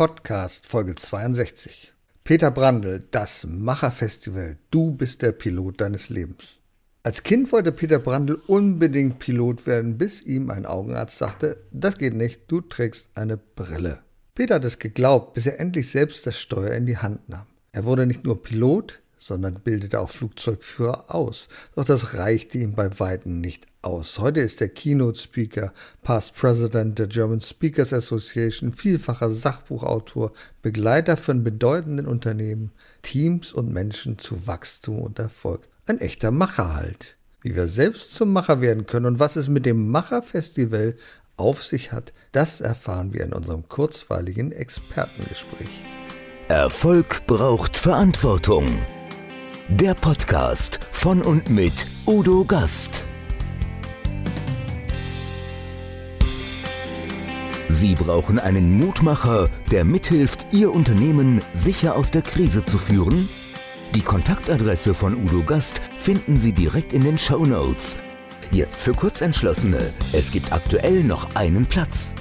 Podcast Folge 62. Peter Brandl, das Macherfestival. Du bist der Pilot deines Lebens. Als Kind wollte Peter Brandl unbedingt Pilot werden, bis ihm ein Augenarzt sagte, das geht nicht, du trägst eine Brille. Peter hat es geglaubt, bis er endlich selbst das Steuer in die Hand nahm. Er wurde nicht nur Pilot, sondern bildete auch Flugzeugführer aus. Doch das reichte ihm bei Weitem nicht aus. Heute ist er Keynote-Speaker, Past President der German Speakers Association, vielfacher Sachbuchautor, Begleiter von bedeutenden Unternehmen, Teams und Menschen zu Wachstum und Erfolg. Ein echter Macher halt. Wie wir selbst zum Macher werden können und was es mit dem Macherfestival auf sich hat, das erfahren wir in unserem kurzweiligen Expertengespräch. Erfolg braucht Verantwortung. Der Podcast von und mit Udo Gast. Sie brauchen einen Mutmacher, der mithilft, Ihr Unternehmen sicher aus der Krise zu führen? Die Kontaktadresse von Udo Gast finden Sie direkt in den Show Notes. Jetzt für Kurzentschlossene. Es gibt aktuell noch einen Platz.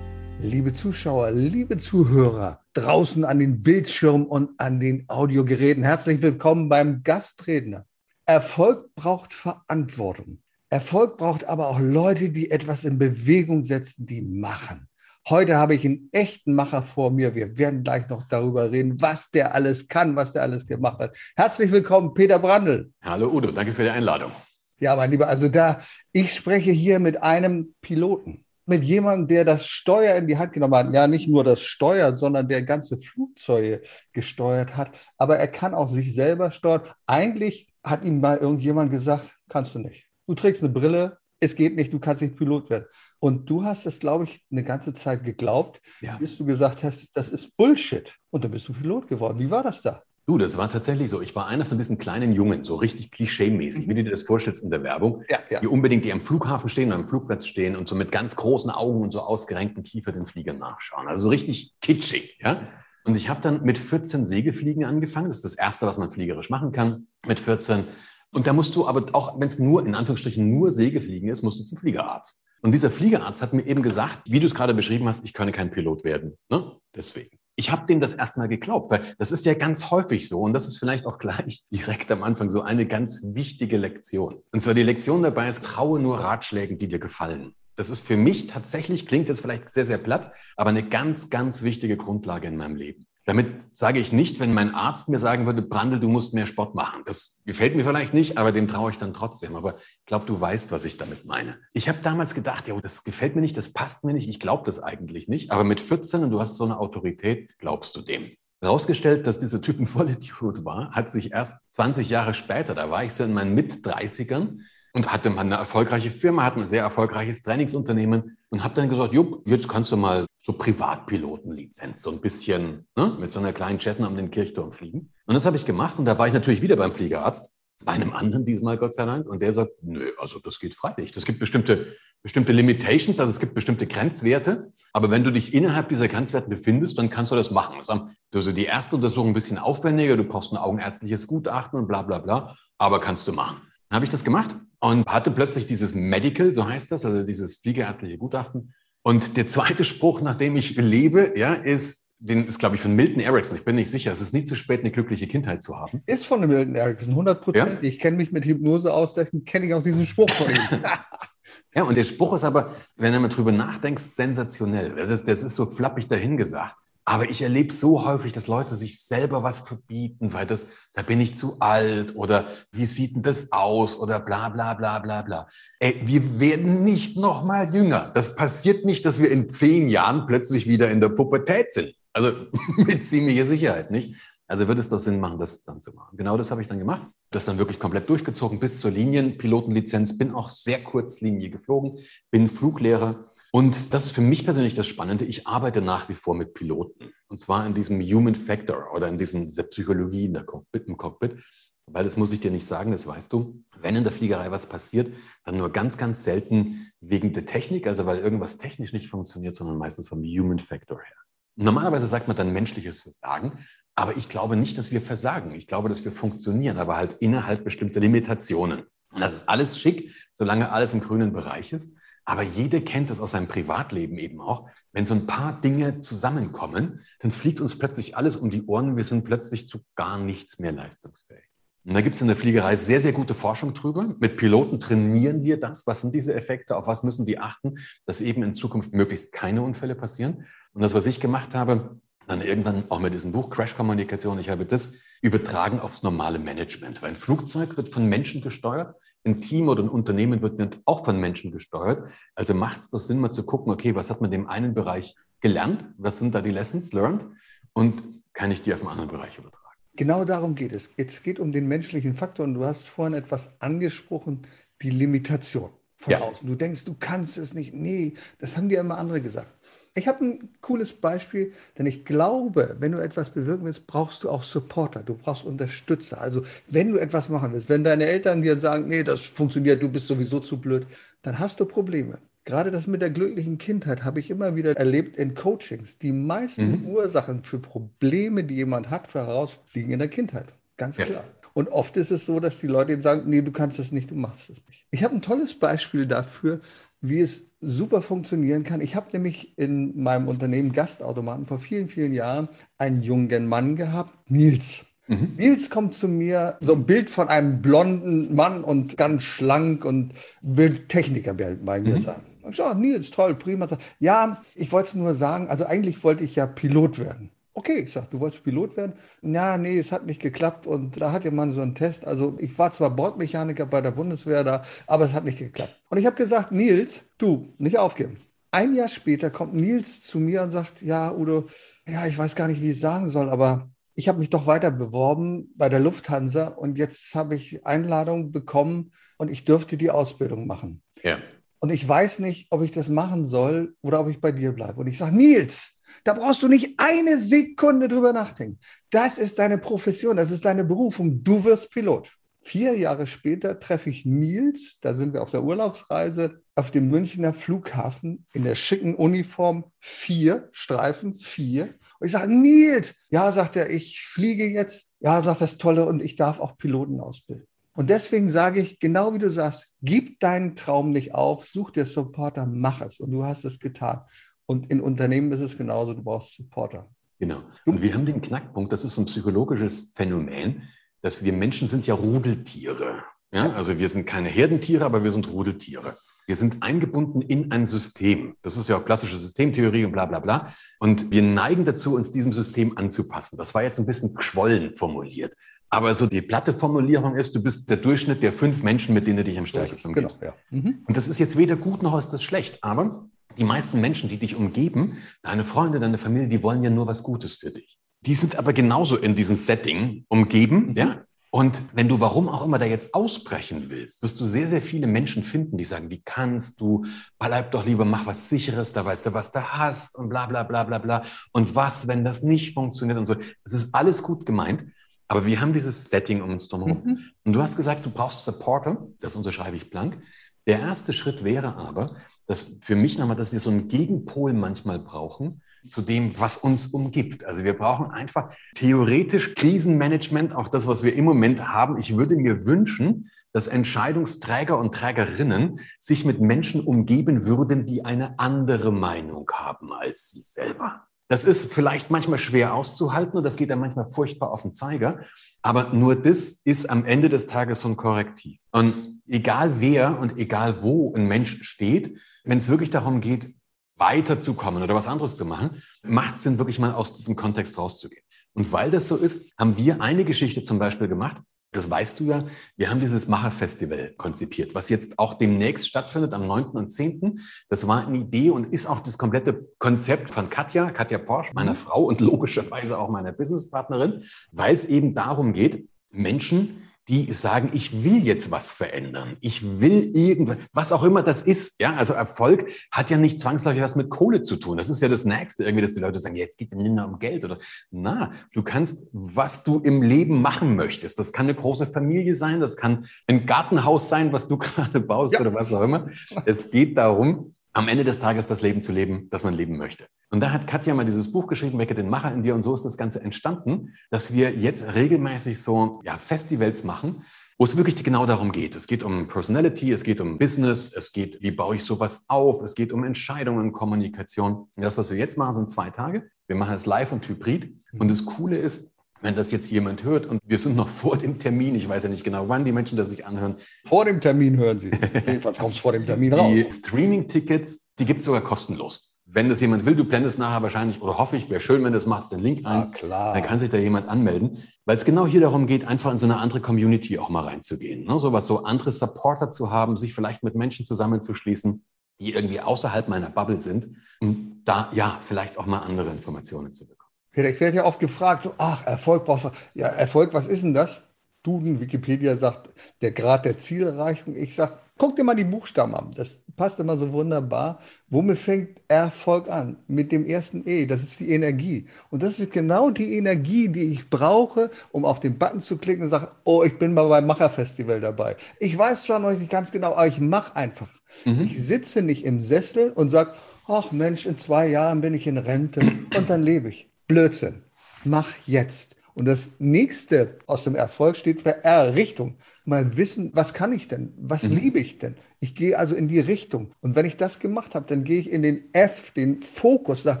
Liebe Zuschauer, liebe Zuhörer, draußen an den Bildschirmen und an den Audiogeräten, herzlich willkommen beim Gastredner. Erfolg braucht Verantwortung. Erfolg braucht aber auch Leute, die etwas in Bewegung setzen, die machen. Heute habe ich einen echten Macher vor mir. Wir werden gleich noch darüber reden, was der alles kann, was der alles gemacht hat. Herzlich willkommen, Peter Brandl. Hallo Udo, danke für die Einladung. Ja, mein Lieber, also da, ich spreche hier mit einem Piloten mit jemandem, der das Steuer in die Hand genommen hat. Ja, nicht nur das Steuer, sondern der ganze Flugzeuge gesteuert hat. Aber er kann auch sich selber steuern. Eigentlich hat ihm mal irgendjemand gesagt, kannst du nicht. Du trägst eine Brille, es geht nicht, du kannst nicht Pilot werden. Und du hast es, glaube ich, eine ganze Zeit geglaubt, ja. bis du gesagt hast, das ist Bullshit. Und dann bist du Pilot geworden. Wie war das da? Du, das war tatsächlich so. Ich war einer von diesen kleinen Jungen, so richtig klischee-mäßig, mhm. wie du dir das vorstellst in der Werbung, ja, ja. die unbedingt die am Flughafen stehen, am Flugplatz stehen und so mit ganz großen Augen und so ausgerenkten Kiefer den Flieger nachschauen. Also so richtig kitschig, ja. Und ich habe dann mit 14 Segelfliegen angefangen. Das ist das Erste, was man fliegerisch machen kann mit 14. Und da musst du aber auch, wenn es nur, in Anführungsstrichen, nur Segelfliegen ist, musst du zum Fliegerarzt. Und dieser Fliegerarzt hat mir eben gesagt, wie du es gerade beschrieben hast, ich könne kein Pilot werden. Ne? Deswegen ich habe dem das erstmal geglaubt, weil das ist ja ganz häufig so und das ist vielleicht auch gleich direkt am Anfang so eine ganz wichtige Lektion. Und zwar die Lektion dabei ist, traue nur Ratschlägen, die dir gefallen. Das ist für mich tatsächlich, klingt jetzt vielleicht sehr, sehr platt, aber eine ganz, ganz wichtige Grundlage in meinem Leben. Damit sage ich nicht, wenn mein Arzt mir sagen würde, Brandel, du musst mehr Sport machen. Das gefällt mir vielleicht nicht, aber dem traue ich dann trotzdem. Aber ich glaube, du weißt, was ich damit meine. Ich habe damals gedacht, ja, das gefällt mir nicht, das passt mir nicht, ich glaube das eigentlich nicht. Aber mit 14 und du hast so eine Autorität, glaubst du dem. Herausgestellt, dass dieser Typ ein Vollidiot war, hat sich erst 20 Jahre später, da war ich so in meinen Mit-30ern, und hatte mal eine erfolgreiche Firma, hatte ein sehr erfolgreiches Trainingsunternehmen und habe dann gesagt, Jupp, jetzt kannst du mal so Privatpilotenlizenz, so ein bisschen ne, mit so einer kleinen Cessna um den Kirchturm fliegen. Und das habe ich gemacht und da war ich natürlich wieder beim Fliegerarzt, bei einem anderen diesmal, Gott sei Dank, und der sagt, nö, also das geht freilich. Es gibt bestimmte, bestimmte Limitations, also es gibt bestimmte Grenzwerte, aber wenn du dich innerhalb dieser Grenzwerte befindest, dann kannst du das machen. Das ist also die erste Untersuchung ein bisschen aufwendiger, du brauchst ein augenärztliches Gutachten und bla bla bla, aber kannst du machen. Dann habe ich das gemacht und hatte plötzlich dieses Medical, so heißt das, also dieses fliegerärztliche Gutachten. Und der zweite Spruch, nach dem ich lebe, ja, ist, den ist, glaube ich, von Milton Erickson. Ich bin nicht sicher. Es ist nie zu spät, eine glückliche Kindheit zu haben. Ist von Milton Erickson, 100 Prozent. Ja? Ich kenne mich mit Hypnose aus, deswegen kenne ich auch diesen Spruch von ihm. ja, und der Spruch ist aber, wenn du mal drüber nachdenkst, sensationell. Das, das ist so flappig dahingesagt. Aber ich erlebe so häufig, dass Leute sich selber was verbieten, weil das, da bin ich zu alt oder wie sieht denn das aus oder bla bla bla bla bla. Ey, wir werden nicht noch mal jünger. Das passiert nicht, dass wir in zehn Jahren plötzlich wieder in der Pubertät sind. Also mit ziemlicher Sicherheit nicht. Also würde es doch Sinn machen, das dann zu machen. Genau das habe ich dann gemacht. Das dann wirklich komplett durchgezogen bis zur Linienpilotenlizenz. Bin auch sehr kurz Linie geflogen, bin Fluglehrer und das ist für mich persönlich das Spannende. Ich arbeite nach wie vor mit Piloten. Und zwar in diesem Human Factor oder in diesem, dieser Psychologie in der Cockpit, im Cockpit. Weil das muss ich dir nicht sagen, das weißt du. Wenn in der Fliegerei was passiert, dann nur ganz, ganz selten wegen der Technik, also weil irgendwas technisch nicht funktioniert, sondern meistens vom Human Factor her. Normalerweise sagt man dann menschliches Versagen, aber ich glaube nicht, dass wir versagen. Ich glaube, dass wir funktionieren, aber halt innerhalb bestimmter Limitationen. Und das ist alles schick, solange alles im grünen Bereich ist. Aber jeder kennt es aus seinem Privatleben eben auch. Wenn so ein paar Dinge zusammenkommen, dann fliegt uns plötzlich alles um die Ohren. Wir sind plötzlich zu gar nichts mehr leistungsfähig. Und da gibt es in der Fliegerei sehr, sehr gute Forschung drüber. Mit Piloten trainieren wir das. Was sind diese Effekte? Auf was müssen die achten, dass eben in Zukunft möglichst keine Unfälle passieren? Und das, was ich gemacht habe, dann irgendwann auch mit diesem Buch Crash-Kommunikation, ich habe das übertragen aufs normale Management. Weil ein Flugzeug wird von Menschen gesteuert, ein Team oder ein Unternehmen wird auch von Menschen gesteuert. Also macht es doch Sinn, mal zu gucken, okay, was hat man in dem einen Bereich gelernt? Was sind da die Lessons learned? Und kann ich die auf einen anderen Bereich übertragen? Genau darum geht es. Es geht um den menschlichen Faktor und du hast vorhin etwas angesprochen, die Limitation von ja. außen. Du denkst, du kannst es nicht. Nee, das haben dir immer andere gesagt. Ich habe ein cooles Beispiel, denn ich glaube, wenn du etwas bewirken willst, brauchst du auch Supporter, du brauchst Unterstützer. Also wenn du etwas machen willst, wenn deine Eltern dir sagen, nee, das funktioniert, du bist sowieso zu blöd, dann hast du Probleme. Gerade das mit der glücklichen Kindheit habe ich immer wieder erlebt in Coachings. Die meisten mhm. Ursachen für Probleme, die jemand hat, für heraus liegen in der Kindheit. Ganz klar. Ja. Und oft ist es so, dass die Leute sagen, nee, du kannst es nicht, du machst es nicht. Ich habe ein tolles Beispiel dafür, wie es super funktionieren kann. Ich habe nämlich in meinem Unternehmen Gastautomaten vor vielen, vielen Jahren einen jungen Mann gehabt, Nils. Mhm. Nils kommt zu mir, so ein Bild von einem blonden Mann und ganz schlank und will Techniker bei mir mhm. sein. Ich sage, Nils, toll, prima. Ja, ich wollte es nur sagen, also eigentlich wollte ich ja Pilot werden. Okay, ich sage, du wolltest Pilot werden? Ja, nee, es hat nicht geklappt und da hat jemand so einen Test. Also ich war zwar Bordmechaniker bei der Bundeswehr da, aber es hat nicht geklappt. Und ich habe gesagt, Nils, du, nicht aufgeben. Ein Jahr später kommt Nils zu mir und sagt, ja, Udo, ja, ich weiß gar nicht, wie ich es sagen soll, aber ich habe mich doch weiter beworben bei der Lufthansa und jetzt habe ich Einladung bekommen und ich dürfte die Ausbildung machen. Ja. Und ich weiß nicht, ob ich das machen soll oder ob ich bei dir bleibe. Und ich sage, Nils, da brauchst du nicht eine Sekunde drüber nachdenken. Das ist deine Profession, das ist deine Berufung. Du wirst Pilot. Vier Jahre später treffe ich Nils, da sind wir auf der Urlaubsreise, auf dem Münchner Flughafen in der schicken Uniform, vier Streifen, vier. Und ich sage, Nils, ja, sagt er, ich fliege jetzt. Ja, sagt das Tolle und ich darf auch Piloten ausbilden. Und deswegen sage ich, genau wie du sagst, gib deinen Traum nicht auf, such dir Supporter, mach es. Und du hast es getan. Und in Unternehmen ist es genauso, du brauchst Supporter. Genau. Und wir haben den Knackpunkt, das ist ein psychologisches Phänomen, dass wir Menschen sind ja Rudeltiere. Ja? Also wir sind keine Herdentiere, aber wir sind Rudeltiere. Wir sind eingebunden in ein System. Das ist ja auch klassische Systemtheorie und bla bla bla. Und wir neigen dazu, uns diesem System anzupassen. Das war jetzt ein bisschen geschwollen formuliert. Aber so die platte Formulierung ist, du bist der Durchschnitt der fünf Menschen, mit denen du dich am stärksten genau, umgibst. Genau, ja. mhm. Und das ist jetzt weder gut noch ist das schlecht. Aber die meisten Menschen, die dich umgeben, deine Freunde, deine Familie, die wollen ja nur was Gutes für dich. Die sind aber genauso in diesem Setting umgeben, mhm. ja. Und wenn du warum auch immer da jetzt ausbrechen willst, wirst du sehr, sehr viele Menschen finden, die sagen, wie kannst du, bleib doch lieber, mach was Sicheres, da weißt du, was du hast und bla, bla, bla, bla, bla. Und was, wenn das nicht funktioniert und so. Es ist alles gut gemeint. Aber wir haben dieses Setting um uns drumherum. Mhm. Und du hast gesagt, du brauchst Supporter. Das unterschreibe ich blank. Der erste Schritt wäre aber, dass für mich nochmal, dass wir so einen Gegenpol manchmal brauchen zu dem, was uns umgibt. Also wir brauchen einfach theoretisch Krisenmanagement, auch das, was wir im Moment haben. Ich würde mir wünschen, dass Entscheidungsträger und Trägerinnen sich mit Menschen umgeben würden, die eine andere Meinung haben als sie selber. Das ist vielleicht manchmal schwer auszuhalten und das geht dann manchmal furchtbar auf den Zeiger. Aber nur das ist am Ende des Tages so ein Korrektiv. Und egal wer und egal wo ein Mensch steht, wenn es wirklich darum geht, weiterzukommen oder was anderes zu machen, macht es Sinn, wirklich mal aus diesem Kontext rauszugehen. Und weil das so ist, haben wir eine Geschichte zum Beispiel gemacht, das weißt du ja, wir haben dieses Macherfestival konzipiert, was jetzt auch demnächst stattfindet am 9. und 10. Das war eine Idee und ist auch das komplette Konzept von Katja, Katja Porsche, meiner mhm. Frau und logischerweise auch meiner Businesspartnerin, weil es eben darum geht, Menschen die sagen, ich will jetzt was verändern. Ich will irgendwas, was auch immer das ist. Ja, also Erfolg hat ja nicht zwangsläufig was mit Kohle zu tun. Das ist ja das Nächste irgendwie, dass die Leute sagen, jetzt geht es nicht mehr um Geld oder, na, du kannst, was du im Leben machen möchtest. Das kann eine große Familie sein. Das kann ein Gartenhaus sein, was du gerade baust ja. oder was auch immer. Es geht darum, am Ende des Tages das Leben zu leben, das man leben möchte. Und da hat Katja mal dieses Buch geschrieben, Wecke den Macher in dir. Und so ist das Ganze entstanden, dass wir jetzt regelmäßig so ja, Festivals machen, wo es wirklich genau darum geht. Es geht um Personality, es geht um Business, es geht, wie baue ich sowas auf, es geht um Entscheidungen, Kommunikation. Das, was wir jetzt machen, sind zwei Tage. Wir machen es live und hybrid. Und das Coole ist, wenn das jetzt jemand hört und wir sind noch vor dem Termin, ich weiß ja nicht genau, wann die Menschen das sich anhören. Vor dem Termin hören sie. Jedenfalls kommt es vor dem Termin raus. Die Streaming-Tickets, die gibt es sogar kostenlos. Wenn das jemand will, du blendest nachher wahrscheinlich, oder hoffe ich, wäre schön, wenn du das machst, den Link ein. Ja, klar. Dann kann sich da jemand anmelden. Weil es genau hier darum geht, einfach in so eine andere Community auch mal reinzugehen. Ne? So was, so andere Supporter zu haben, sich vielleicht mit Menschen zusammenzuschließen, die irgendwie außerhalb meiner Bubble sind, um da ja vielleicht auch mal andere Informationen zu bekommen. Peter, ich werde ja oft gefragt, so, ach, Erfolg brauchst du. Ja, Erfolg, was ist denn das? Duden, Wikipedia sagt, der Grad der Zielerreichung. Ich sage, guck dir mal die Buchstaben an. Das passt immer so wunderbar. Womit fängt Erfolg an? Mit dem ersten E. Das ist die Energie. Und das ist genau die Energie, die ich brauche, um auf den Button zu klicken und sagen, oh, ich bin mal beim Macherfestival dabei. Ich weiß zwar noch nicht ganz genau, aber ich mache einfach. Mhm. Ich sitze nicht im Sessel und sage, ach Mensch, in zwei Jahren bin ich in Rente und dann lebe ich. Blödsinn. Mach jetzt. Und das nächste aus dem Erfolg steht für Errichtung. Mal wissen, was kann ich denn? Was mhm. liebe ich denn? Ich gehe also in die Richtung. Und wenn ich das gemacht habe, dann gehe ich in den F, den Fokus, sage,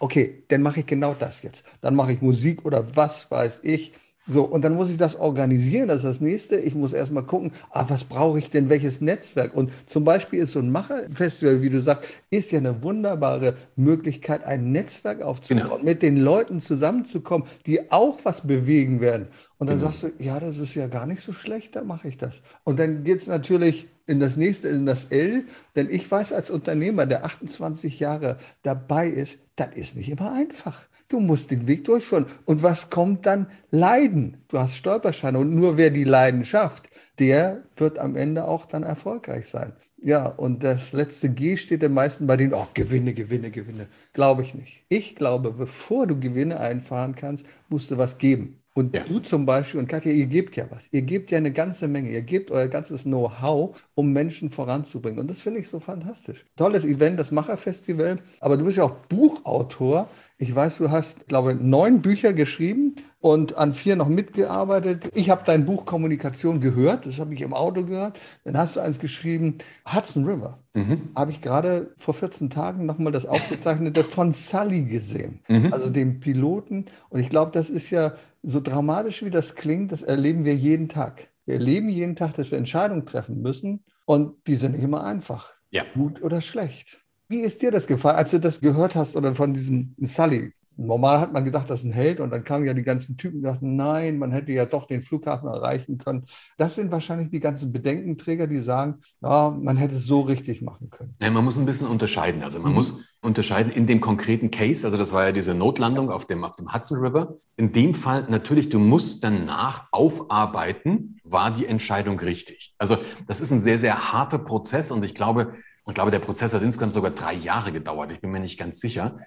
okay, dann mache ich genau das jetzt. Dann mache ich Musik oder was weiß ich. So, und dann muss ich das organisieren, das ist das nächste. Ich muss erstmal gucken, ah, was brauche ich denn, welches Netzwerk? Und zum Beispiel ist so ein Macherfestival, wie du sagst, ist ja eine wunderbare Möglichkeit, ein Netzwerk aufzubauen, genau. mit den Leuten zusammenzukommen, die auch was bewegen werden. Und dann genau. sagst du, ja, das ist ja gar nicht so schlecht, dann mache ich das. Und dann geht es natürlich in das nächste, in das L, denn ich weiß als Unternehmer, der 28 Jahre dabei ist, das ist nicht immer einfach. Du musst den Weg durchführen. Und was kommt dann? Leiden. Du hast Stolperscheine. Und nur wer die Leiden schafft, der wird am Ende auch dann erfolgreich sein. Ja, und das letzte G steht den meisten bei denen, oh, Gewinne, Gewinne, Gewinne. Glaube ich nicht. Ich glaube, bevor du Gewinne einfahren kannst, musst du was geben. Und ja. du zum Beispiel und Katja, ihr gebt ja was. Ihr gebt ja eine ganze Menge. Ihr gebt euer ganzes Know-how, um Menschen voranzubringen. Und das finde ich so fantastisch. Tolles Event, das Macherfestival. Aber du bist ja auch Buchautor. Ich weiß, du hast, glaube ich, neun Bücher geschrieben und an vier noch mitgearbeitet. Ich habe dein Buch Kommunikation gehört. Das habe ich im Auto gehört. Dann hast du eins geschrieben, Hudson River. Mhm. Habe ich gerade vor 14 Tagen nochmal das aufgezeichnete von Sully gesehen. Mhm. Also dem Piloten. Und ich glaube, das ist ja so dramatisch wie das klingt, das erleben wir jeden Tag. Wir erleben jeden Tag, dass wir Entscheidungen treffen müssen und die sind nicht immer einfach. Ja. Gut oder schlecht. Wie ist dir das gefallen, als du das gehört hast oder von diesem Sully? Normal hat man gedacht, das ist ein Held und dann kamen ja die ganzen Typen und dachten, nein, man hätte ja doch den Flughafen erreichen können. Das sind wahrscheinlich die ganzen Bedenkenträger, die sagen, ja, man hätte es so richtig machen können. Ja, man muss ein bisschen unterscheiden. Also man muss unterscheiden in dem konkreten Case, also das war ja diese Notlandung auf dem, auf dem Hudson River. In dem Fall natürlich, du musst danach aufarbeiten, war die Entscheidung richtig. Also das ist ein sehr, sehr harter Prozess und ich glaube, ich glaube, der Prozess hat insgesamt sogar drei Jahre gedauert. Ich bin mir nicht ganz sicher.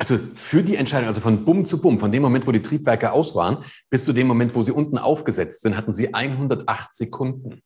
Also für die Entscheidung, also von Bumm zu Bumm, von dem Moment, wo die Triebwerke aus waren, bis zu dem Moment, wo sie unten aufgesetzt sind, hatten sie 108 Sekunden.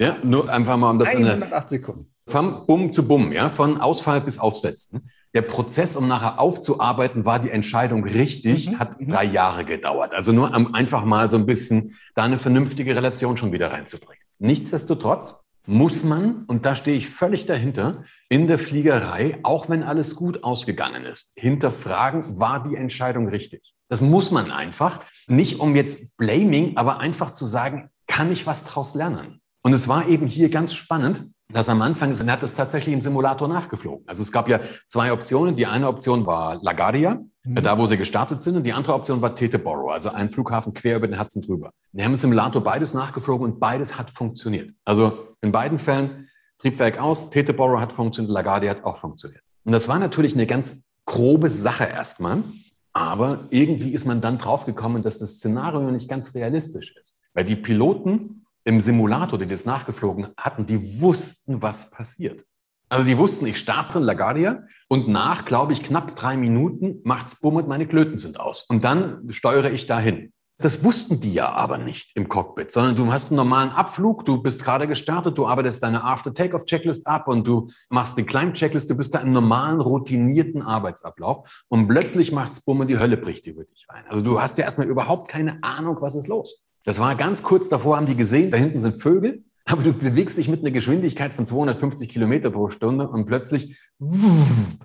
Ja, nur einfach mal um das 108 eine, Sekunden. Von Bumm zu Bumm, ja, von Ausfall bis Aufsetzen. Der Prozess, um nachher aufzuarbeiten, war die Entscheidung richtig, mhm. hat mhm. drei Jahre gedauert. Also nur einfach mal so ein bisschen da eine vernünftige Relation schon wieder reinzubringen. Nichtsdestotrotz muss man, und da stehe ich völlig dahinter, in der Fliegerei, auch wenn alles gut ausgegangen ist, hinterfragen, war die Entscheidung richtig? Das muss man einfach, nicht um jetzt Blaming, aber einfach zu sagen, kann ich was draus lernen? Und es war eben hier ganz spannend, dass am Anfang, er hat es tatsächlich im Simulator nachgeflogen. Also es gab ja zwei Optionen. Die eine Option war LaGuardia, mhm. da wo sie gestartet sind, und die andere Option war Teterboro, also ein Flughafen quer über den Hudson drüber. Wir haben im Simulator beides nachgeflogen und beides hat funktioniert. Also in beiden Fällen Triebwerk aus, Teterboro hat funktioniert, LaGuardia hat auch funktioniert. Und das war natürlich eine ganz grobe Sache erstmal. Aber irgendwie ist man dann draufgekommen, dass das Szenario nicht ganz realistisch ist. Weil die Piloten im Simulator, die das nachgeflogen hatten, die wussten, was passiert. Also die wussten, ich starte in LaGuardia und nach, glaube ich, knapp drei Minuten macht's bumm und meine Klöten sind aus. Und dann steuere ich dahin. Das wussten die ja aber nicht im Cockpit, sondern du hast einen normalen Abflug, du bist gerade gestartet, du arbeitest deine After-Takeoff-Checklist ab und du machst die Climb-Checklist, du bist da im normalen, routinierten Arbeitsablauf und plötzlich macht's bumm und die Hölle bricht über dich rein. Also du hast ja erstmal überhaupt keine Ahnung, was ist los. Das war ganz kurz davor, haben die gesehen, da hinten sind Vögel, aber du bewegst dich mit einer Geschwindigkeit von 250 Kilometer pro Stunde und plötzlich,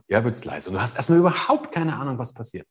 ja, wird's leise. Und du hast erstmal überhaupt keine Ahnung, was passiert.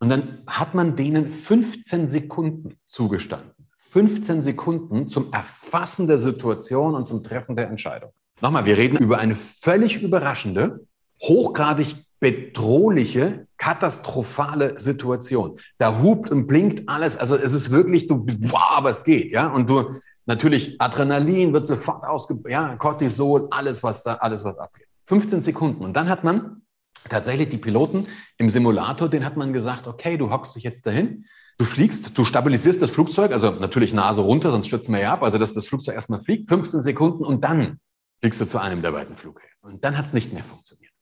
Und dann hat man denen 15 Sekunden zugestanden. 15 Sekunden zum Erfassen der Situation und zum Treffen der Entscheidung. Nochmal, wir reden über eine völlig überraschende, hochgradig bedrohliche, katastrophale Situation. Da hupt und blinkt alles. Also es ist wirklich, du, wow, aber es geht, ja. Und du, natürlich, Adrenalin wird sofort ausge, ja, Cortisol, alles, was da, alles, was abgeht. 15 Sekunden. Und dann hat man tatsächlich die Piloten im Simulator, den hat man gesagt, okay, du hockst dich jetzt dahin, du fliegst, du stabilisierst das Flugzeug, also natürlich Nase runter, sonst stürzen wir ja ab, also dass das Flugzeug erstmal fliegt, 15 Sekunden und dann fliegst du zu einem der beiden Flughäfen. Und dann hat es nicht mehr funktioniert.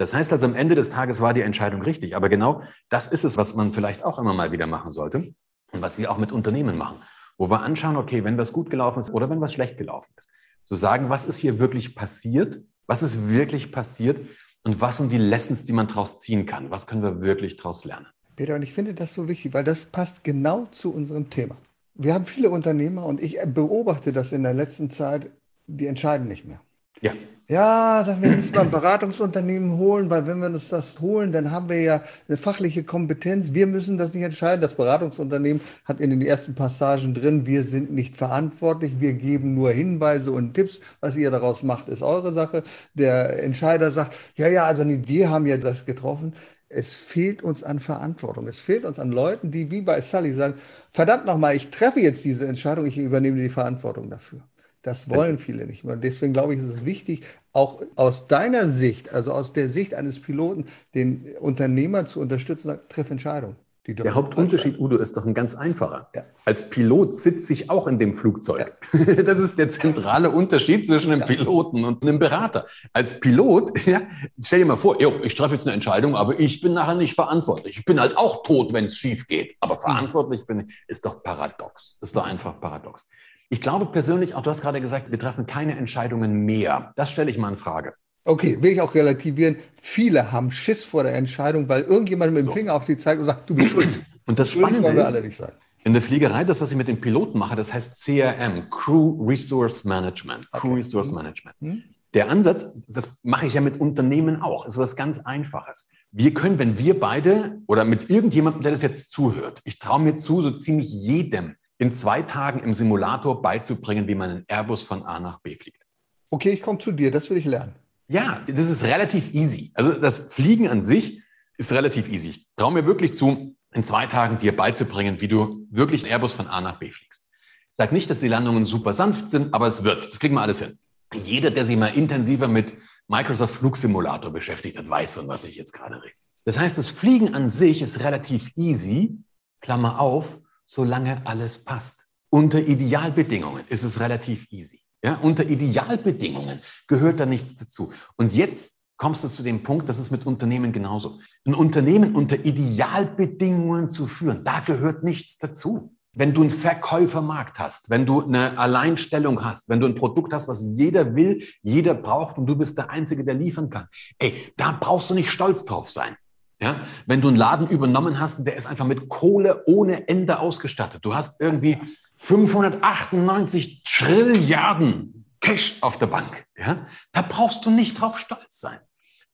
Das heißt also, am Ende des Tages war die Entscheidung richtig. Aber genau das ist es, was man vielleicht auch immer mal wieder machen sollte und was wir auch mit Unternehmen machen, wo wir anschauen, okay, wenn was gut gelaufen ist oder wenn was schlecht gelaufen ist, zu sagen, was ist hier wirklich passiert, was ist wirklich passiert und was sind die Lessons, die man daraus ziehen kann? Was können wir wirklich daraus lernen? Peter, und ich finde das so wichtig, weil das passt genau zu unserem Thema. Wir haben viele Unternehmer und ich beobachte das in der letzten Zeit, die entscheiden nicht mehr. Ja. Ja, sagen wir nicht mal ein Beratungsunternehmen holen, weil wenn wir uns das holen, dann haben wir ja eine fachliche Kompetenz. Wir müssen das nicht entscheiden. Das Beratungsunternehmen hat in den ersten Passagen drin, wir sind nicht verantwortlich, wir geben nur Hinweise und Tipps. Was ihr daraus macht, ist eure Sache. Der Entscheider sagt, ja, ja, also wir haben ja das getroffen. Es fehlt uns an Verantwortung. Es fehlt uns an Leuten, die wie bei Sully sagen, verdammt nochmal, ich treffe jetzt diese Entscheidung, ich übernehme die Verantwortung dafür. Das wollen viele nicht mehr. Und deswegen glaube ich, ist es wichtig, auch aus deiner Sicht, also aus der Sicht eines Piloten, den Unternehmer zu unterstützen, treff Entscheidungen. Der Hauptunterschied, Udo, ist doch ein ganz einfacher. Ja. Als Pilot sitze ich auch in dem Flugzeug. Ja. Das ist der zentrale Unterschied zwischen einem. Piloten und einem Berater. Als Pilot, ja, stell dir mal vor, yo, ich treffe jetzt eine Entscheidung, aber ich bin nachher nicht verantwortlich. Ich bin halt auch tot, wenn es schief geht. Aber hm. verantwortlich bin ich, ist doch paradox. Ist doch einfach paradox. Ich glaube persönlich, auch du hast gerade gesagt, wir treffen keine Entscheidungen mehr. Das stelle ich mal in Frage. Okay, will ich auch relativieren. Viele haben Schiss vor der Entscheidung, weil irgendjemand mit dem so. Finger auf sie zeigt und sagt, du bist schuld. Und das Spannende ist, wir alle nicht sein. in der Fliegerei, das, was ich mit den Piloten mache, das heißt CRM, Crew Resource Management. Okay. Crew Resource mhm. Management. Mhm. Der Ansatz, das mache ich ja mit Unternehmen auch, ist was ganz Einfaches. Wir können, wenn wir beide oder mit irgendjemandem, der das jetzt zuhört, ich traue mir zu, so ziemlich jedem in zwei Tagen im Simulator beizubringen, wie man einen Airbus von A nach B fliegt. Okay, ich komme zu dir, das will ich lernen. Ja, das ist relativ easy. Also das Fliegen an sich ist relativ easy. Ich traue mir wirklich zu, in zwei Tagen dir beizubringen, wie du wirklich einen Airbus von A nach B fliegst. Ich sage nicht, dass die Landungen super sanft sind, aber es wird. Das kriegen wir alles hin. Jeder, der sich mal intensiver mit Microsoft Flugsimulator beschäftigt hat, weiß, von was ich jetzt gerade rede. Das heißt, das Fliegen an sich ist relativ easy, Klammer auf, solange alles passt. Unter Idealbedingungen ist es relativ easy. Ja, unter Idealbedingungen gehört da nichts dazu. Und jetzt kommst du zu dem Punkt, das ist mit Unternehmen genauso. Ein Unternehmen unter Idealbedingungen zu führen, da gehört nichts dazu. Wenn du einen Verkäufermarkt hast, wenn du eine Alleinstellung hast, wenn du ein Produkt hast, was jeder will, jeder braucht und du bist der Einzige, der liefern kann, ey, da brauchst du nicht stolz drauf sein. Ja, wenn du einen Laden übernommen hast, der ist einfach mit Kohle ohne Ende ausgestattet. Du hast irgendwie 598 Trilliarden Cash auf der Bank. Ja, da brauchst du nicht drauf stolz sein.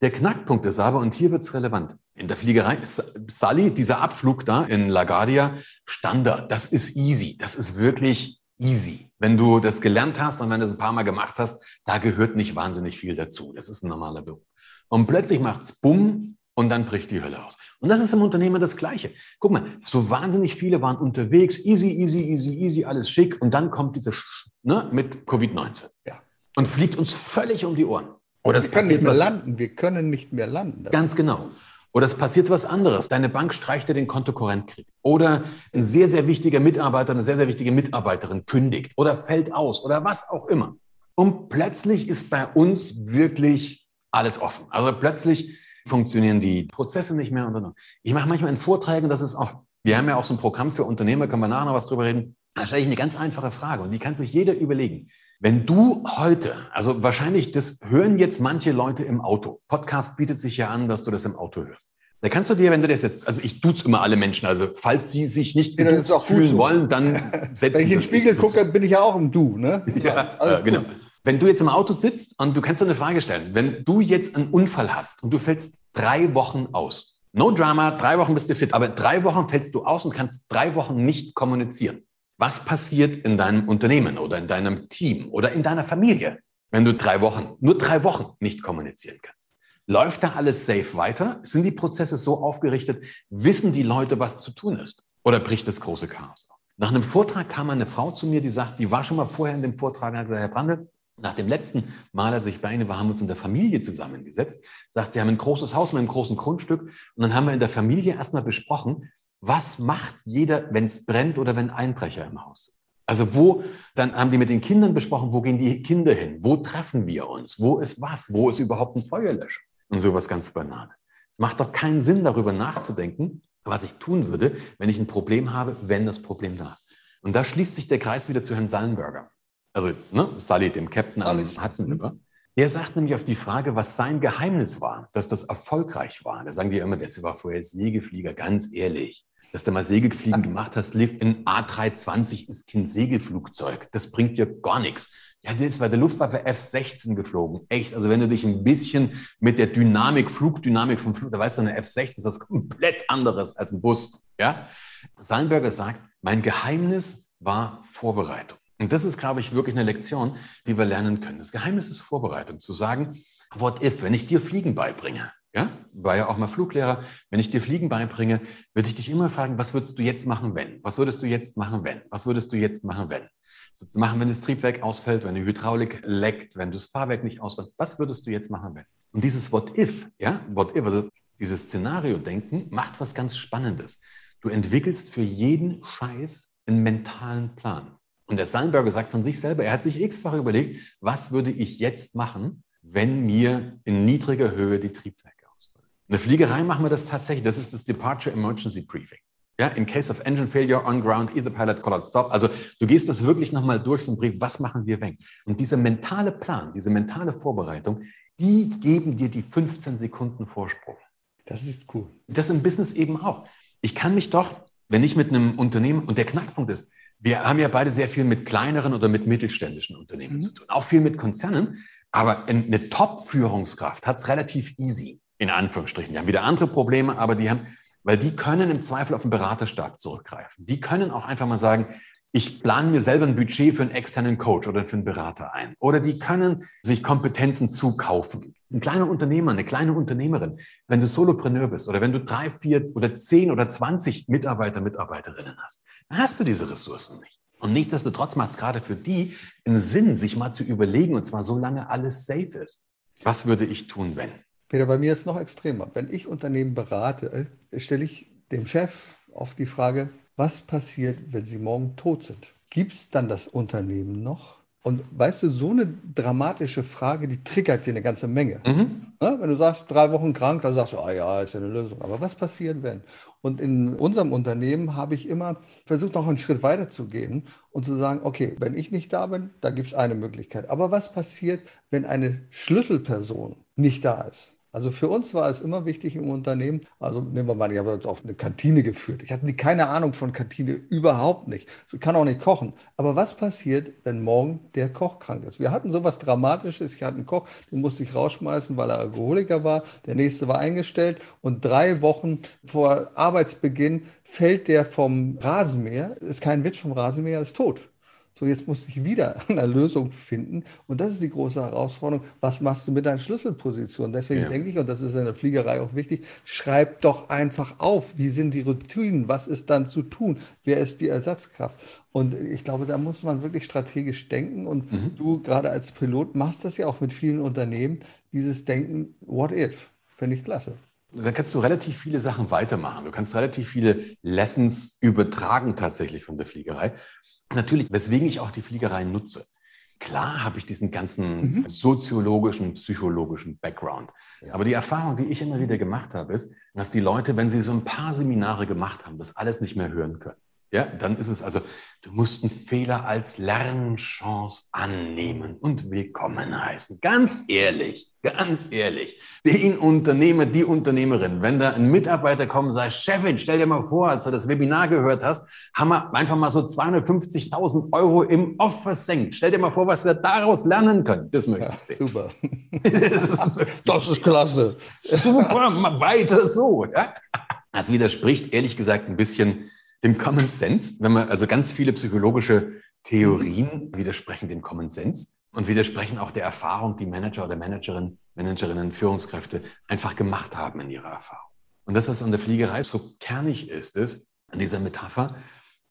Der Knackpunkt ist aber, und hier wird's relevant, in der Fliegerei ist Sally, dieser Abflug da in LaGuardia, Standard. Das ist easy. Das ist wirklich easy. Wenn du das gelernt hast und wenn du es ein paar Mal gemacht hast, da gehört nicht wahnsinnig viel dazu. Das ist ein normaler Beruf. Und plötzlich macht's bumm und dann bricht die Hölle aus. Und das ist im Unternehmen das Gleiche. Guck mal, so wahnsinnig viele waren unterwegs, easy, easy, easy, easy, alles schick. Und dann kommt diese ne, mit Covid-19. Ja. Und fliegt uns völlig um die Ohren. Oder nicht mehr was, landen. Wir können nicht mehr landen. Ganz genau. Oder es passiert was anderes. Deine Bank streicht dir den Kontokorrentkrieg. Oder ein sehr, sehr wichtiger Mitarbeiter, eine sehr, sehr wichtige Mitarbeiterin kündigt oder fällt aus oder was auch immer. Und plötzlich ist bei uns wirklich alles offen. Also plötzlich funktionieren die Prozesse nicht mehr und, und, Ich mache manchmal in Vorträgen, das ist auch, wir haben ja auch so ein Programm für Unternehmer, können wir nachher noch was drüber reden. Da stelle ich eine ganz einfache Frage und die kann sich jeder überlegen. Wenn du heute, also wahrscheinlich, das hören jetzt manche Leute im Auto. Podcast bietet sich ja an, dass du das im Auto hörst. Da kannst du dir, wenn du das jetzt, also ich duze immer alle Menschen, also falls sie sich nicht ja, fühlen so. wollen, dann setzen Wenn ich in den Spiegel gucke, bin ich ja auch im Du, ne? Ja, ja genau. Wenn du jetzt im Auto sitzt und du kannst dir eine Frage stellen, wenn du jetzt einen Unfall hast und du fällst drei Wochen aus, no drama, drei Wochen bist du fit, aber drei Wochen fällst du aus und kannst drei Wochen nicht kommunizieren. Was passiert in deinem Unternehmen oder in deinem Team oder in deiner Familie, wenn du drei Wochen, nur drei Wochen nicht kommunizieren kannst? Läuft da alles safe weiter? Sind die Prozesse so aufgerichtet? Wissen die Leute, was zu tun ist? Oder bricht das große Chaos? Nach einem Vortrag kam eine Frau zu mir, die sagt, die war schon mal vorher in dem Vortrag und hat gesagt, Herr Brandl, nach dem letzten Mal, als ich bei Ihnen war, haben wir uns in der Familie zusammengesetzt. Sagt, Sie haben ein großes Haus mit einem großen Grundstück. Und dann haben wir in der Familie erstmal besprochen, was macht jeder, wenn es brennt oder wenn Einbrecher im Haus sind. Also wo, dann haben die mit den Kindern besprochen, wo gehen die Kinder hin? Wo treffen wir uns? Wo ist was? Wo ist überhaupt ein Feuerlöscher? Und sowas ganz Banales. Es macht doch keinen Sinn, darüber nachzudenken, was ich tun würde, wenn ich ein Problem habe, wenn das Problem da ist. Und da schließt sich der Kreis wieder zu Herrn Sallenberger also ne, Sully, dem Captain am Hudson River. Er sagt nämlich auf die Frage, was sein Geheimnis war, dass das erfolgreich war. Da sagen die immer, das war vorher Segelflieger, ganz ehrlich. Dass du mal Segelfliegen gemacht hast, lebt in A320 ist kein Segelflugzeug. Das bringt dir gar nichts. Ja, der ist bei der Luftwaffe F-16 geflogen. Echt. Also wenn du dich ein bisschen mit der Dynamik, Flugdynamik vom Flug, da weißt du, eine F-16 ist was komplett anderes als ein Bus. Ja? Sallenberger sagt, mein Geheimnis war Vorbereitung. Und das ist, glaube ich, wirklich eine Lektion, die wir lernen können. Das Geheimnis ist Vorbereitung. Zu sagen, what if, wenn ich dir Fliegen beibringe, ja, war ja auch mal Fluglehrer, wenn ich dir Fliegen beibringe, würde ich dich immer fragen, was würdest du jetzt machen, wenn? Was würdest du jetzt machen, wenn? Was würdest du jetzt machen, wenn? So zu machen, wenn das Triebwerk ausfällt, wenn die Hydraulik leckt, wenn das Fahrwerk nicht ausfällt, was würdest du jetzt machen, wenn? Und dieses What if, ja, What if, also dieses Szenario-Denken macht was ganz Spannendes. Du entwickelst für jeden Scheiß einen mentalen Plan. Und der Sandberger sagt von sich selber, er hat sich x-fach überlegt, was würde ich jetzt machen, wenn mir in niedriger Höhe die Triebwerke ausfallen. In der Fliegerei machen wir das tatsächlich. Das ist das Departure Emergency Briefing. Ja, in case of engine failure on ground, either pilot call out stop. Also du gehst das wirklich nochmal durch, so einen Brief, was machen wir weg? Und dieser mentale Plan, diese mentale Vorbereitung, die geben dir die 15 Sekunden Vorsprung. Das ist cool. Das im Business eben auch. Ich kann mich doch, wenn ich mit einem Unternehmen, und der Knackpunkt ist, wir haben ja beide sehr viel mit kleineren oder mit mittelständischen Unternehmen mhm. zu tun, auch viel mit Konzernen. Aber eine Top-Führungskraft hat es relativ easy, in Anführungsstrichen. Die haben wieder andere Probleme, aber die haben, weil die können im Zweifel auf den Beraterstab zurückgreifen. Die können auch einfach mal sagen, ich plane mir selber ein Budget für einen externen Coach oder für einen Berater ein. Oder die können sich Kompetenzen zukaufen. Ein kleiner Unternehmer, eine kleine Unternehmerin, wenn du Solopreneur bist oder wenn du drei, vier oder zehn oder zwanzig Mitarbeiter, Mitarbeiterinnen hast, dann hast du diese Ressourcen nicht. Und nichtsdestotrotz macht es gerade für die einen Sinn, sich mal zu überlegen, und zwar solange alles safe ist. Was würde ich tun, wenn? Peter, bei mir ist es noch extremer. Wenn ich Unternehmen berate, äh, stelle ich dem Chef oft die Frage, was passiert, wenn sie morgen tot sind? Gibt es dann das Unternehmen noch? Und weißt du, so eine dramatische Frage, die triggert dir eine ganze Menge. Mhm. Ja, wenn du sagst, drei Wochen krank, dann sagst du, ah ja, ist ja eine Lösung. Aber was passiert, wenn? Und in unserem Unternehmen habe ich immer versucht, noch einen Schritt weiter zu gehen und zu sagen, okay, wenn ich nicht da bin, da gibt es eine Möglichkeit. Aber was passiert, wenn eine Schlüsselperson nicht da ist? Also für uns war es immer wichtig im Unternehmen, also nehmen wir mal, ich habe auch eine Kantine geführt. Ich hatte keine Ahnung von Kantine, überhaupt nicht. Ich kann auch nicht kochen. Aber was passiert, wenn morgen der Koch krank ist? Wir hatten sowas Dramatisches. Ich hatte einen Koch, den musste ich rausschmeißen, weil er Alkoholiker war. Der nächste war eingestellt und drei Wochen vor Arbeitsbeginn fällt der vom Rasenmäher, ist kein Witz vom Rasenmäher, ist tot. So, jetzt musst ich wieder eine Lösung finden. Und das ist die große Herausforderung. Was machst du mit deinen Schlüsselpositionen? Deswegen ja. denke ich, und das ist in der Fliegerei auch wichtig, schreib doch einfach auf. Wie sind die Routinen? Was ist dann zu tun? Wer ist die Ersatzkraft? Und ich glaube, da muss man wirklich strategisch denken. Und mhm. du gerade als Pilot machst das ja auch mit vielen Unternehmen, dieses Denken, what if? Finde ich klasse. Da kannst du relativ viele Sachen weitermachen. Du kannst relativ viele Lessons übertragen tatsächlich von der Fliegerei. Natürlich, weswegen ich auch die Fliegerei nutze. Klar habe ich diesen ganzen mhm. soziologischen, psychologischen Background. Ja. Aber die Erfahrung, die ich immer wieder gemacht habe, ist, dass die Leute, wenn sie so ein paar Seminare gemacht haben, das alles nicht mehr hören können. Ja, dann ist es also, du musst einen Fehler als Lernchance annehmen und willkommen heißen. Ganz ehrlich, ganz ehrlich, den Unternehmer, die Unternehmerin, wenn da ein Mitarbeiter kommt und sagt, Chefin, stell dir mal vor, als du das Webinar gehört hast, haben wir einfach mal so 250.000 Euro im Off versenkt. Stell dir mal vor, was wir daraus lernen können. Das möchte ich sehen. Super. das, ist, das ist klasse. Super, weiter so. Ja? Das widerspricht ehrlich gesagt ein bisschen dem Common Sense, wenn man, also ganz viele psychologische Theorien widersprechen dem Common Sense und widersprechen auch der Erfahrung, die Manager oder Managerinnen, Managerinnen, Führungskräfte einfach gemacht haben in ihrer Erfahrung. Und das, was an der Fliegerei so kernig ist, ist an dieser Metapher,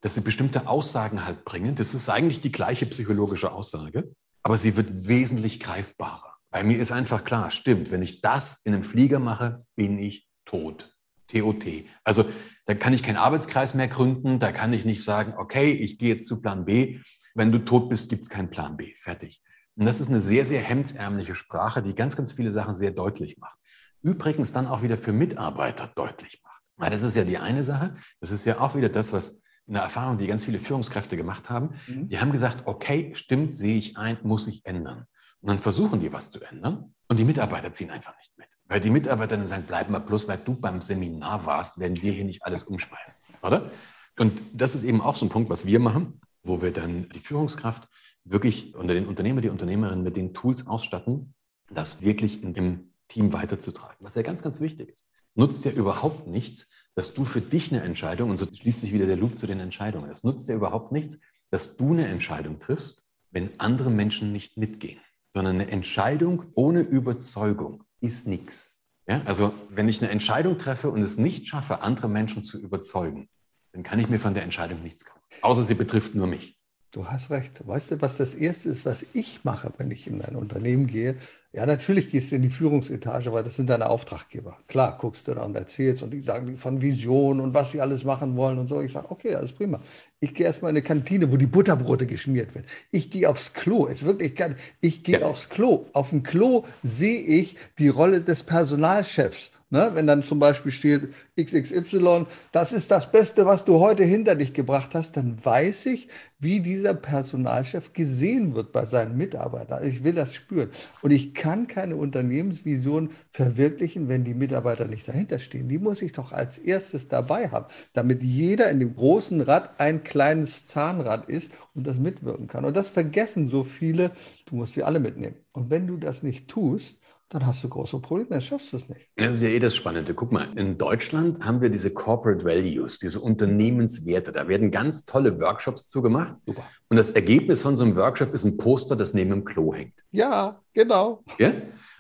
dass sie bestimmte Aussagen halt bringen. Das ist eigentlich die gleiche psychologische Aussage, aber sie wird wesentlich greifbarer. Bei mir ist einfach klar, stimmt, wenn ich das in einem Flieger mache, bin ich tot. TOT. Also da kann ich keinen Arbeitskreis mehr gründen, da kann ich nicht sagen, okay, ich gehe jetzt zu Plan B. Wenn du tot bist, gibt es keinen Plan B. Fertig. Und das ist eine sehr, sehr hemdsärmliche Sprache, die ganz, ganz viele Sachen sehr deutlich macht. Übrigens dann auch wieder für Mitarbeiter deutlich macht. Weil das ist ja die eine Sache. Das ist ja auch wieder das, was eine Erfahrung, die ganz viele Führungskräfte gemacht haben. Mhm. Die haben gesagt, okay, stimmt, sehe ich ein, muss ich ändern. Und dann versuchen die was zu ändern und die Mitarbeiter ziehen einfach nicht mit. Weil die Mitarbeiter dann sagen, bleib mal bloß, weil du beim Seminar warst, werden wir hier nicht alles umschmeißen, oder? Und das ist eben auch so ein Punkt, was wir machen, wo wir dann die Führungskraft wirklich unter den Unternehmer, die Unternehmerin mit den Tools ausstatten, das wirklich in dem Team weiterzutragen, was ja ganz, ganz wichtig ist. Es nutzt ja überhaupt nichts, dass du für dich eine Entscheidung, und so schließt sich wieder der Loop zu den Entscheidungen, es nutzt ja überhaupt nichts, dass du eine Entscheidung triffst, wenn andere Menschen nicht mitgehen sondern eine Entscheidung ohne Überzeugung ist nichts. Ja, also wenn ich eine Entscheidung treffe und es nicht schaffe, andere Menschen zu überzeugen, dann kann ich mir von der Entscheidung nichts kaufen. Außer sie betrifft nur mich. Du hast recht. Weißt du, was das Erste ist, was ich mache, wenn ich in ein Unternehmen gehe? Ja, natürlich gehst du in die Führungsetage, weil das sind deine Auftraggeber. Klar, guckst du da und erzählst und die sagen von Vision und was sie alles machen wollen und so. Ich sage, okay, alles prima. Ich gehe erstmal in eine Kantine, wo die Butterbrote geschmiert werden. Ich gehe aufs Klo. Es wirklich ich gehe ja. aufs Klo. Auf dem Klo sehe ich die Rolle des Personalchefs. Ne? Wenn dann zum Beispiel steht XXY, das ist das Beste, was du heute hinter dich gebracht hast, dann weiß ich, wie dieser Personalchef gesehen wird bei seinen Mitarbeitern. Ich will das spüren. Und ich kann keine Unternehmensvision verwirklichen, wenn die Mitarbeiter nicht dahinter stehen. Die muss ich doch als erstes dabei haben, damit jeder in dem großen Rad ein kleines Zahnrad ist und das mitwirken kann. Und das vergessen so viele. Du musst sie alle mitnehmen. Und wenn du das nicht tust, dann hast du große Probleme, dann schaffst du es nicht. Das ist ja eh das Spannende. Guck mal, in Deutschland haben wir diese Corporate Values, diese Unternehmenswerte. Da werden ganz tolle Workshops zugemacht. Super. Und das Ergebnis von so einem Workshop ist ein Poster, das neben dem Klo hängt. Ja, genau. Ja?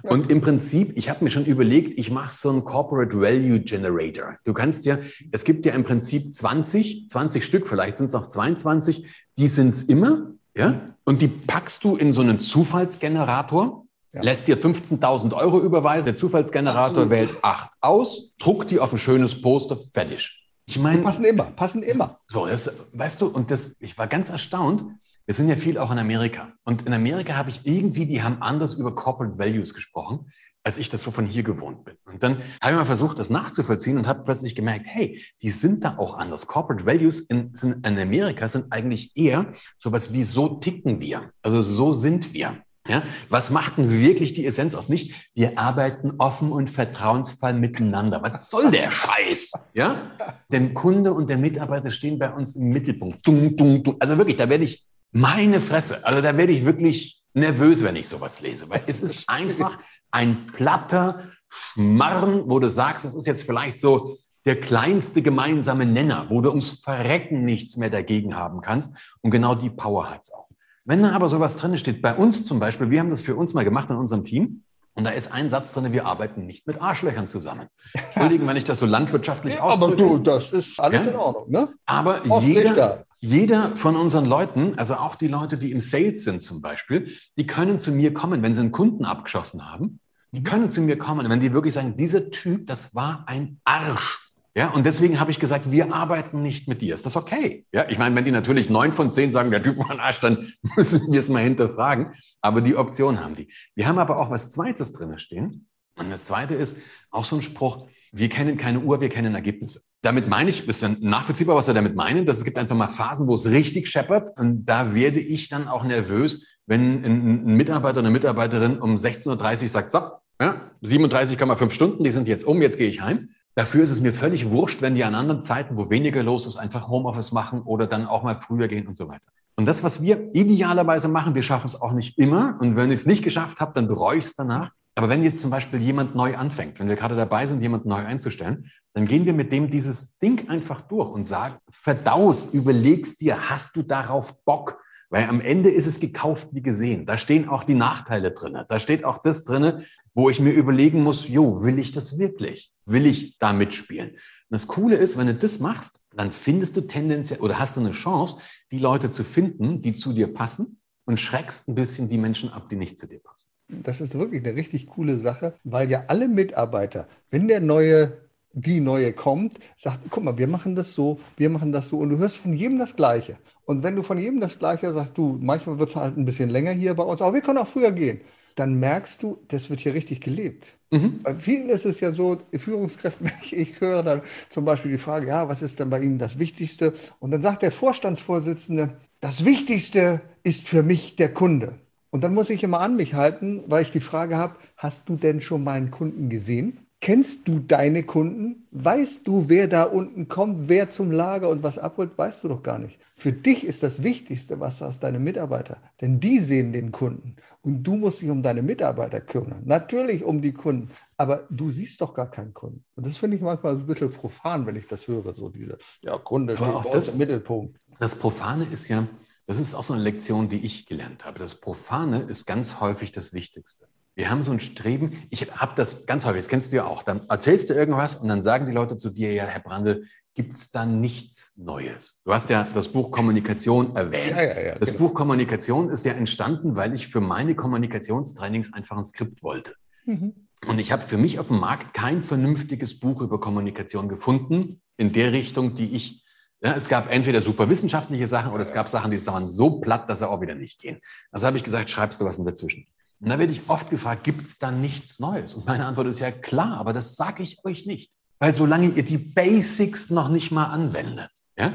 Und im Prinzip, ich habe mir schon überlegt, ich mache so einen Corporate Value Generator. Du kannst ja, es gibt ja im Prinzip 20, 20 Stück, vielleicht sind es auch 22, die sind es immer, ja, und die packst du in so einen Zufallsgenerator ja. lässt dir 15.000 Euro überweisen, der Zufallsgenerator wählt acht aus, druckt die auf ein schönes Poster, fertig. Ich meine, passen immer, passen immer. So, das, weißt du, und das, ich war ganz erstaunt. Wir sind ja viel auch in Amerika. Und in Amerika habe ich irgendwie, die haben anders über Corporate Values gesprochen, als ich das so von hier gewohnt bin. Und dann habe ich mal versucht, das nachzuvollziehen und habe plötzlich gemerkt, hey, die sind da auch anders. Corporate Values in, sind, in Amerika sind eigentlich eher sowas wie so ticken wir. Also so sind wir. Ja, was macht denn wirklich die Essenz aus? Nicht, wir arbeiten offen und vertrauensvoll miteinander. Was soll der Scheiß? Ja, der Kunde und der Mitarbeiter stehen bei uns im Mittelpunkt. Dung, dung, dung. Also wirklich, da werde ich meine Fresse. Also da werde ich wirklich nervös, wenn ich sowas lese, weil es ist einfach ein platter Schmarren, wo du sagst, das ist jetzt vielleicht so der kleinste gemeinsame Nenner, wo du ums Verrecken nichts mehr dagegen haben kannst. Und genau die Power hat's auch. Wenn da aber sowas drin steht, bei uns zum Beispiel, wir haben das für uns mal gemacht in unserem Team, und da ist ein Satz drin, wir arbeiten nicht mit Arschlöchern zusammen. Entschuldigen, wenn ich das so landwirtschaftlich ja, ausdrücke. Aber du, das ist alles ja? in Ordnung, ne? Aber jeder, jeder von unseren Leuten, also auch die Leute, die im Sales sind zum Beispiel, die können zu mir kommen, wenn sie einen Kunden abgeschossen haben. Die mhm. können zu mir kommen, wenn die wirklich sagen, dieser Typ, das war ein Arsch. Ja, und deswegen habe ich gesagt, wir arbeiten nicht mit dir. Ist das okay? Ja, ich meine, wenn die natürlich neun von zehn sagen, der Typ war ein Arsch, dann müssen wir es mal hinterfragen. Aber die Option haben die. Wir haben aber auch was Zweites drin stehen. Und das Zweite ist auch so ein Spruch, wir kennen keine Uhr, wir kennen Ergebnisse. Damit meine ich, ist dann nachvollziehbar, was wir damit meinen, dass es gibt einfach mal Phasen, wo es richtig scheppert. Und da werde ich dann auch nervös, wenn ein Mitarbeiter oder eine Mitarbeiterin um 16.30 Uhr sagt, so, ja, 37,5 Stunden, die sind jetzt um, jetzt gehe ich heim. Dafür ist es mir völlig wurscht, wenn die an anderen Zeiten, wo weniger los ist, einfach Homeoffice machen oder dann auch mal früher gehen und so weiter. Und das, was wir idealerweise machen, wir schaffen es auch nicht immer. Und wenn ich es nicht geschafft habe, dann bereue ich es danach. Aber wenn jetzt zum Beispiel jemand neu anfängt, wenn wir gerade dabei sind, jemanden neu einzustellen, dann gehen wir mit dem dieses Ding einfach durch und sagen, verdaus, überlegst dir, hast du darauf Bock? Weil am Ende ist es gekauft wie gesehen. Da stehen auch die Nachteile drin. Da steht auch das drin, wo ich mir überlegen muss, jo, will ich das wirklich? Will ich da mitspielen? Und das Coole ist, wenn du das machst, dann findest du tendenziell oder hast du eine Chance, die Leute zu finden, die zu dir passen und schreckst ein bisschen die Menschen ab, die nicht zu dir passen. Das ist wirklich eine richtig coole Sache, weil ja alle Mitarbeiter, wenn der neue, die neue kommt, sagt, guck mal, wir machen das so, wir machen das so und du hörst von jedem das Gleiche. Und wenn du von jedem das Gleiche sagst, du, manchmal wird es halt ein bisschen länger hier bei uns, aber wir können auch früher gehen, dann merkst du, das wird hier richtig gelebt. Mhm. Bei vielen ist es ja so, Führungskräfte, ich, höre dann zum Beispiel die Frage, ja, was ist denn bei Ihnen das Wichtigste? Und dann sagt der Vorstandsvorsitzende, das Wichtigste ist für mich der Kunde. Und dann muss ich immer an mich halten, weil ich die Frage habe, hast du denn schon mal einen Kunden gesehen? Kennst du deine Kunden? Weißt du, wer da unten kommt, wer zum Lager und was abholt? Weißt du doch gar nicht. Für dich ist das Wichtigste, was hast deine Mitarbeiter. Denn die sehen den Kunden. Und du musst dich um deine Mitarbeiter kümmern. Natürlich um die Kunden. Aber du siehst doch gar keinen Kunden. Und das finde ich manchmal ein bisschen profan, wenn ich das höre. So diese, ja, Kunde steht auch das, im Mittelpunkt. Das Profane ist ja, das ist auch so eine Lektion, die ich gelernt habe. Das Profane ist ganz häufig das Wichtigste. Wir haben so ein Streben, ich habe das ganz häufig, das kennst du ja auch, dann erzählst du irgendwas und dann sagen die Leute zu dir, ja, Herr Brandl, gibt es da nichts Neues? Du hast ja das Buch Kommunikation erwähnt. Ja, ja, ja, das genau. Buch Kommunikation ist ja entstanden, weil ich für meine Kommunikationstrainings einfach ein Skript wollte. Mhm. Und ich habe für mich auf dem Markt kein vernünftiges Buch über Kommunikation gefunden, in der Richtung, die ich ja, es gab entweder super wissenschaftliche Sachen oder es gab Sachen, die waren so platt, dass sie auch wieder nicht gehen. Also habe ich gesagt, schreibst du was in dazwischen. Und da werde ich oft gefragt, gibt es da nichts Neues? Und meine Antwort ist ja klar, aber das sage ich euch nicht. Weil solange ihr die Basics noch nicht mal anwendet, ja,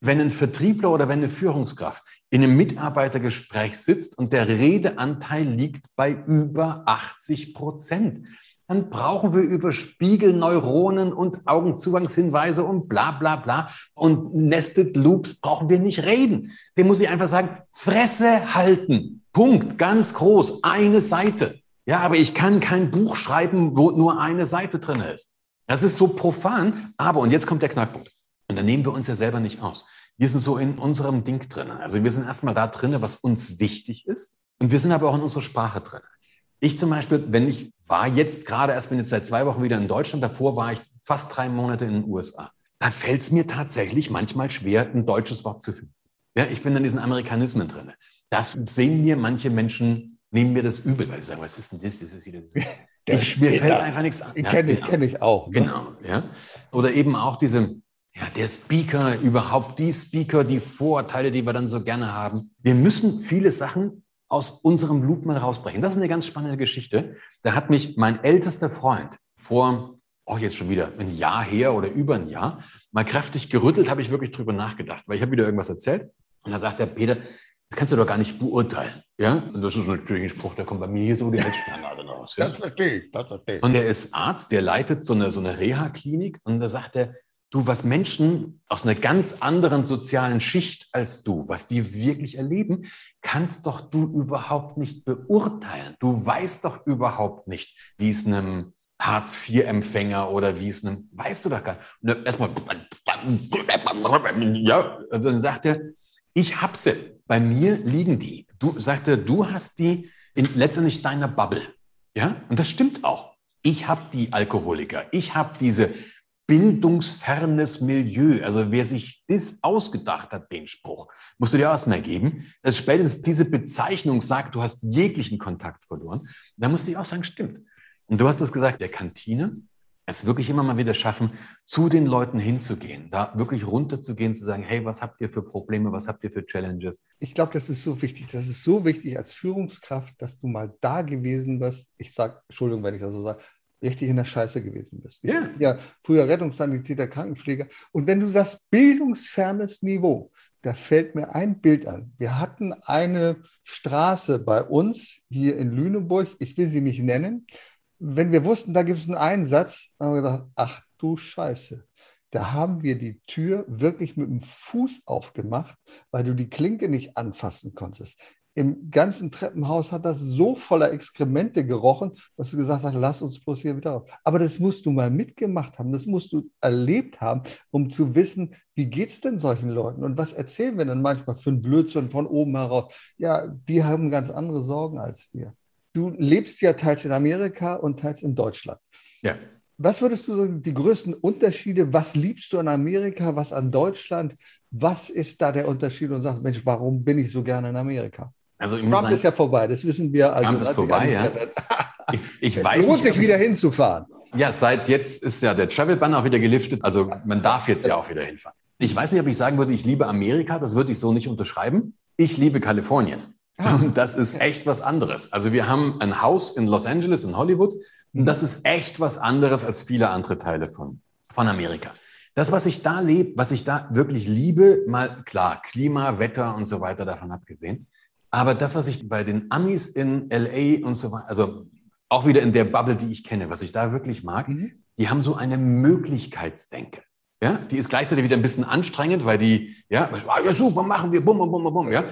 wenn ein Vertriebler oder wenn eine Führungskraft in einem Mitarbeitergespräch sitzt und der Redeanteil liegt bei über 80 Prozent, dann brauchen wir über Spiegelneuronen und Augenzugangshinweise und bla bla bla und Nested Loops brauchen wir nicht reden. Dem muss ich einfach sagen, Fresse halten. Punkt, ganz groß, eine Seite. Ja, aber ich kann kein Buch schreiben, wo nur eine Seite drin ist. Das ist so profan, aber, und jetzt kommt der Knackpunkt. Und da nehmen wir uns ja selber nicht aus. Wir sind so in unserem Ding drin. Also wir sind erstmal da drin, was uns wichtig ist. Und wir sind aber auch in unserer Sprache drin. Ich zum Beispiel, wenn ich war jetzt gerade erst, bin jetzt seit zwei Wochen wieder in Deutschland, davor war ich fast drei Monate in den USA. Da fällt es mir tatsächlich manchmal schwer, ein deutsches Wort zu finden. Ja, ich bin in diesen Amerikanismen drin. Das sehen mir manche Menschen, nehmen mir das übel, weil sie sagen, was ist denn das? Das ist wieder das. Ich, mir fällt einfach nichts an. Ja, Kenne genau. kenn ich auch. Ne? Genau, ja. Oder eben auch diese, ja, der Speaker, überhaupt die Speaker, die Vorurteile, die wir dann so gerne haben. Wir müssen viele Sachen aus unserem Loop mal rausbrechen. Das ist eine ganz spannende Geschichte. Da hat mich mein ältester Freund vor, oh jetzt schon wieder ein Jahr her oder über ein Jahr, mal kräftig gerüttelt, habe ich wirklich drüber nachgedacht, weil ich habe wieder irgendwas erzählt. Und da sagt der Peter, das kannst du doch gar nicht beurteilen. Ja, und das ist natürlich ein Spruch, der kommt bei mir hier so die Halsschlange raus. Ja? Das verstehe ich, das verstehe ich. Und er ist Arzt, der leitet so eine, so eine Reha-Klinik und da sagt er, du, was Menschen aus einer ganz anderen sozialen Schicht als du, was die wirklich erleben, kannst doch du überhaupt nicht beurteilen. Du weißt doch überhaupt nicht, wie es einem Hartz-IV-Empfänger oder wie es einem, weißt du doch gar nicht. Erstmal, ja, dann sagt er, ich hab sie. Bei mir liegen die. Du, sagt er, du hast die in letztendlich deiner Bubble. Ja, und das stimmt auch. Ich habe die Alkoholiker. Ich habe diese bildungsfernes Milieu. Also wer sich das ausgedacht hat, den Spruch, musst du dir erstmal geben, dass spätestens diese Bezeichnung sagt, du hast jeglichen Kontakt verloren. Da musst du auch sagen, stimmt. Und du hast es gesagt, der Kantine, es wirklich immer mal wieder schaffen, zu den Leuten hinzugehen, da wirklich runterzugehen, zu sagen, hey, was habt ihr für Probleme, was habt ihr für Challenges? Ich glaube, das ist so wichtig. Das ist so wichtig als Führungskraft, dass du mal da gewesen bist. Ich sage, Entschuldigung, wenn ich das so sage, richtig in der Scheiße gewesen bist. Ja. ja früher Rettungssanitäter, Krankenpfleger. Und wenn du sagst bildungsfernes Niveau, da fällt mir ein Bild an. Wir hatten eine Straße bei uns hier in Lüneburg, ich will sie nicht nennen. Wenn wir wussten, da gibt es einen Einsatz, haben wir gedacht, ach du Scheiße. Da haben wir die Tür wirklich mit dem Fuß aufgemacht, weil du die Klinke nicht anfassen konntest im ganzen Treppenhaus hat das so voller Exkremente gerochen, dass du gesagt hast, lass uns bloß hier wieder raus. Aber das musst du mal mitgemacht haben, das musst du erlebt haben, um zu wissen, wie geht es denn solchen Leuten und was erzählen wir denn manchmal für einen Blödsinn von oben heraus? Ja, die haben ganz andere Sorgen als wir. Du lebst ja teils in Amerika und teils in Deutschland. Ja. Was würdest du sagen, die größten Unterschiede? Was liebst du an Amerika, was an Deutschland? Was ist da der Unterschied und sagst, Mensch, warum bin ich so gerne in Amerika? Also Trump sagen, ist ja vorbei, das wissen wir. Also Trump ist vorbei, ja. Ich, ich es weiß lohnt nicht, sich wieder hinzufahren. Ja, seit jetzt ist ja der Travel Banner auch wieder geliftet. Also man darf jetzt ja auch wieder hinfahren. Ich weiß nicht, ob ich sagen würde, ich liebe Amerika. Das würde ich so nicht unterschreiben. Ich liebe Kalifornien. Ah. Und das ist echt was anderes. Also wir haben ein Haus in Los Angeles, in Hollywood. Und das ist echt was anderes als viele andere Teile von, von Amerika. Das, was ich da lebe, was ich da wirklich liebe, mal klar, Klima, Wetter und so weiter davon abgesehen. Aber das, was ich bei den Amis in LA und so weiter, also auch wieder in der Bubble, die ich kenne, was ich da wirklich mag, mhm. die haben so eine Möglichkeitsdenke. Ja, die ist gleichzeitig wieder ein bisschen anstrengend, weil die, ja, ah, ja super, machen wir, bum, bum, bum, bum, ja.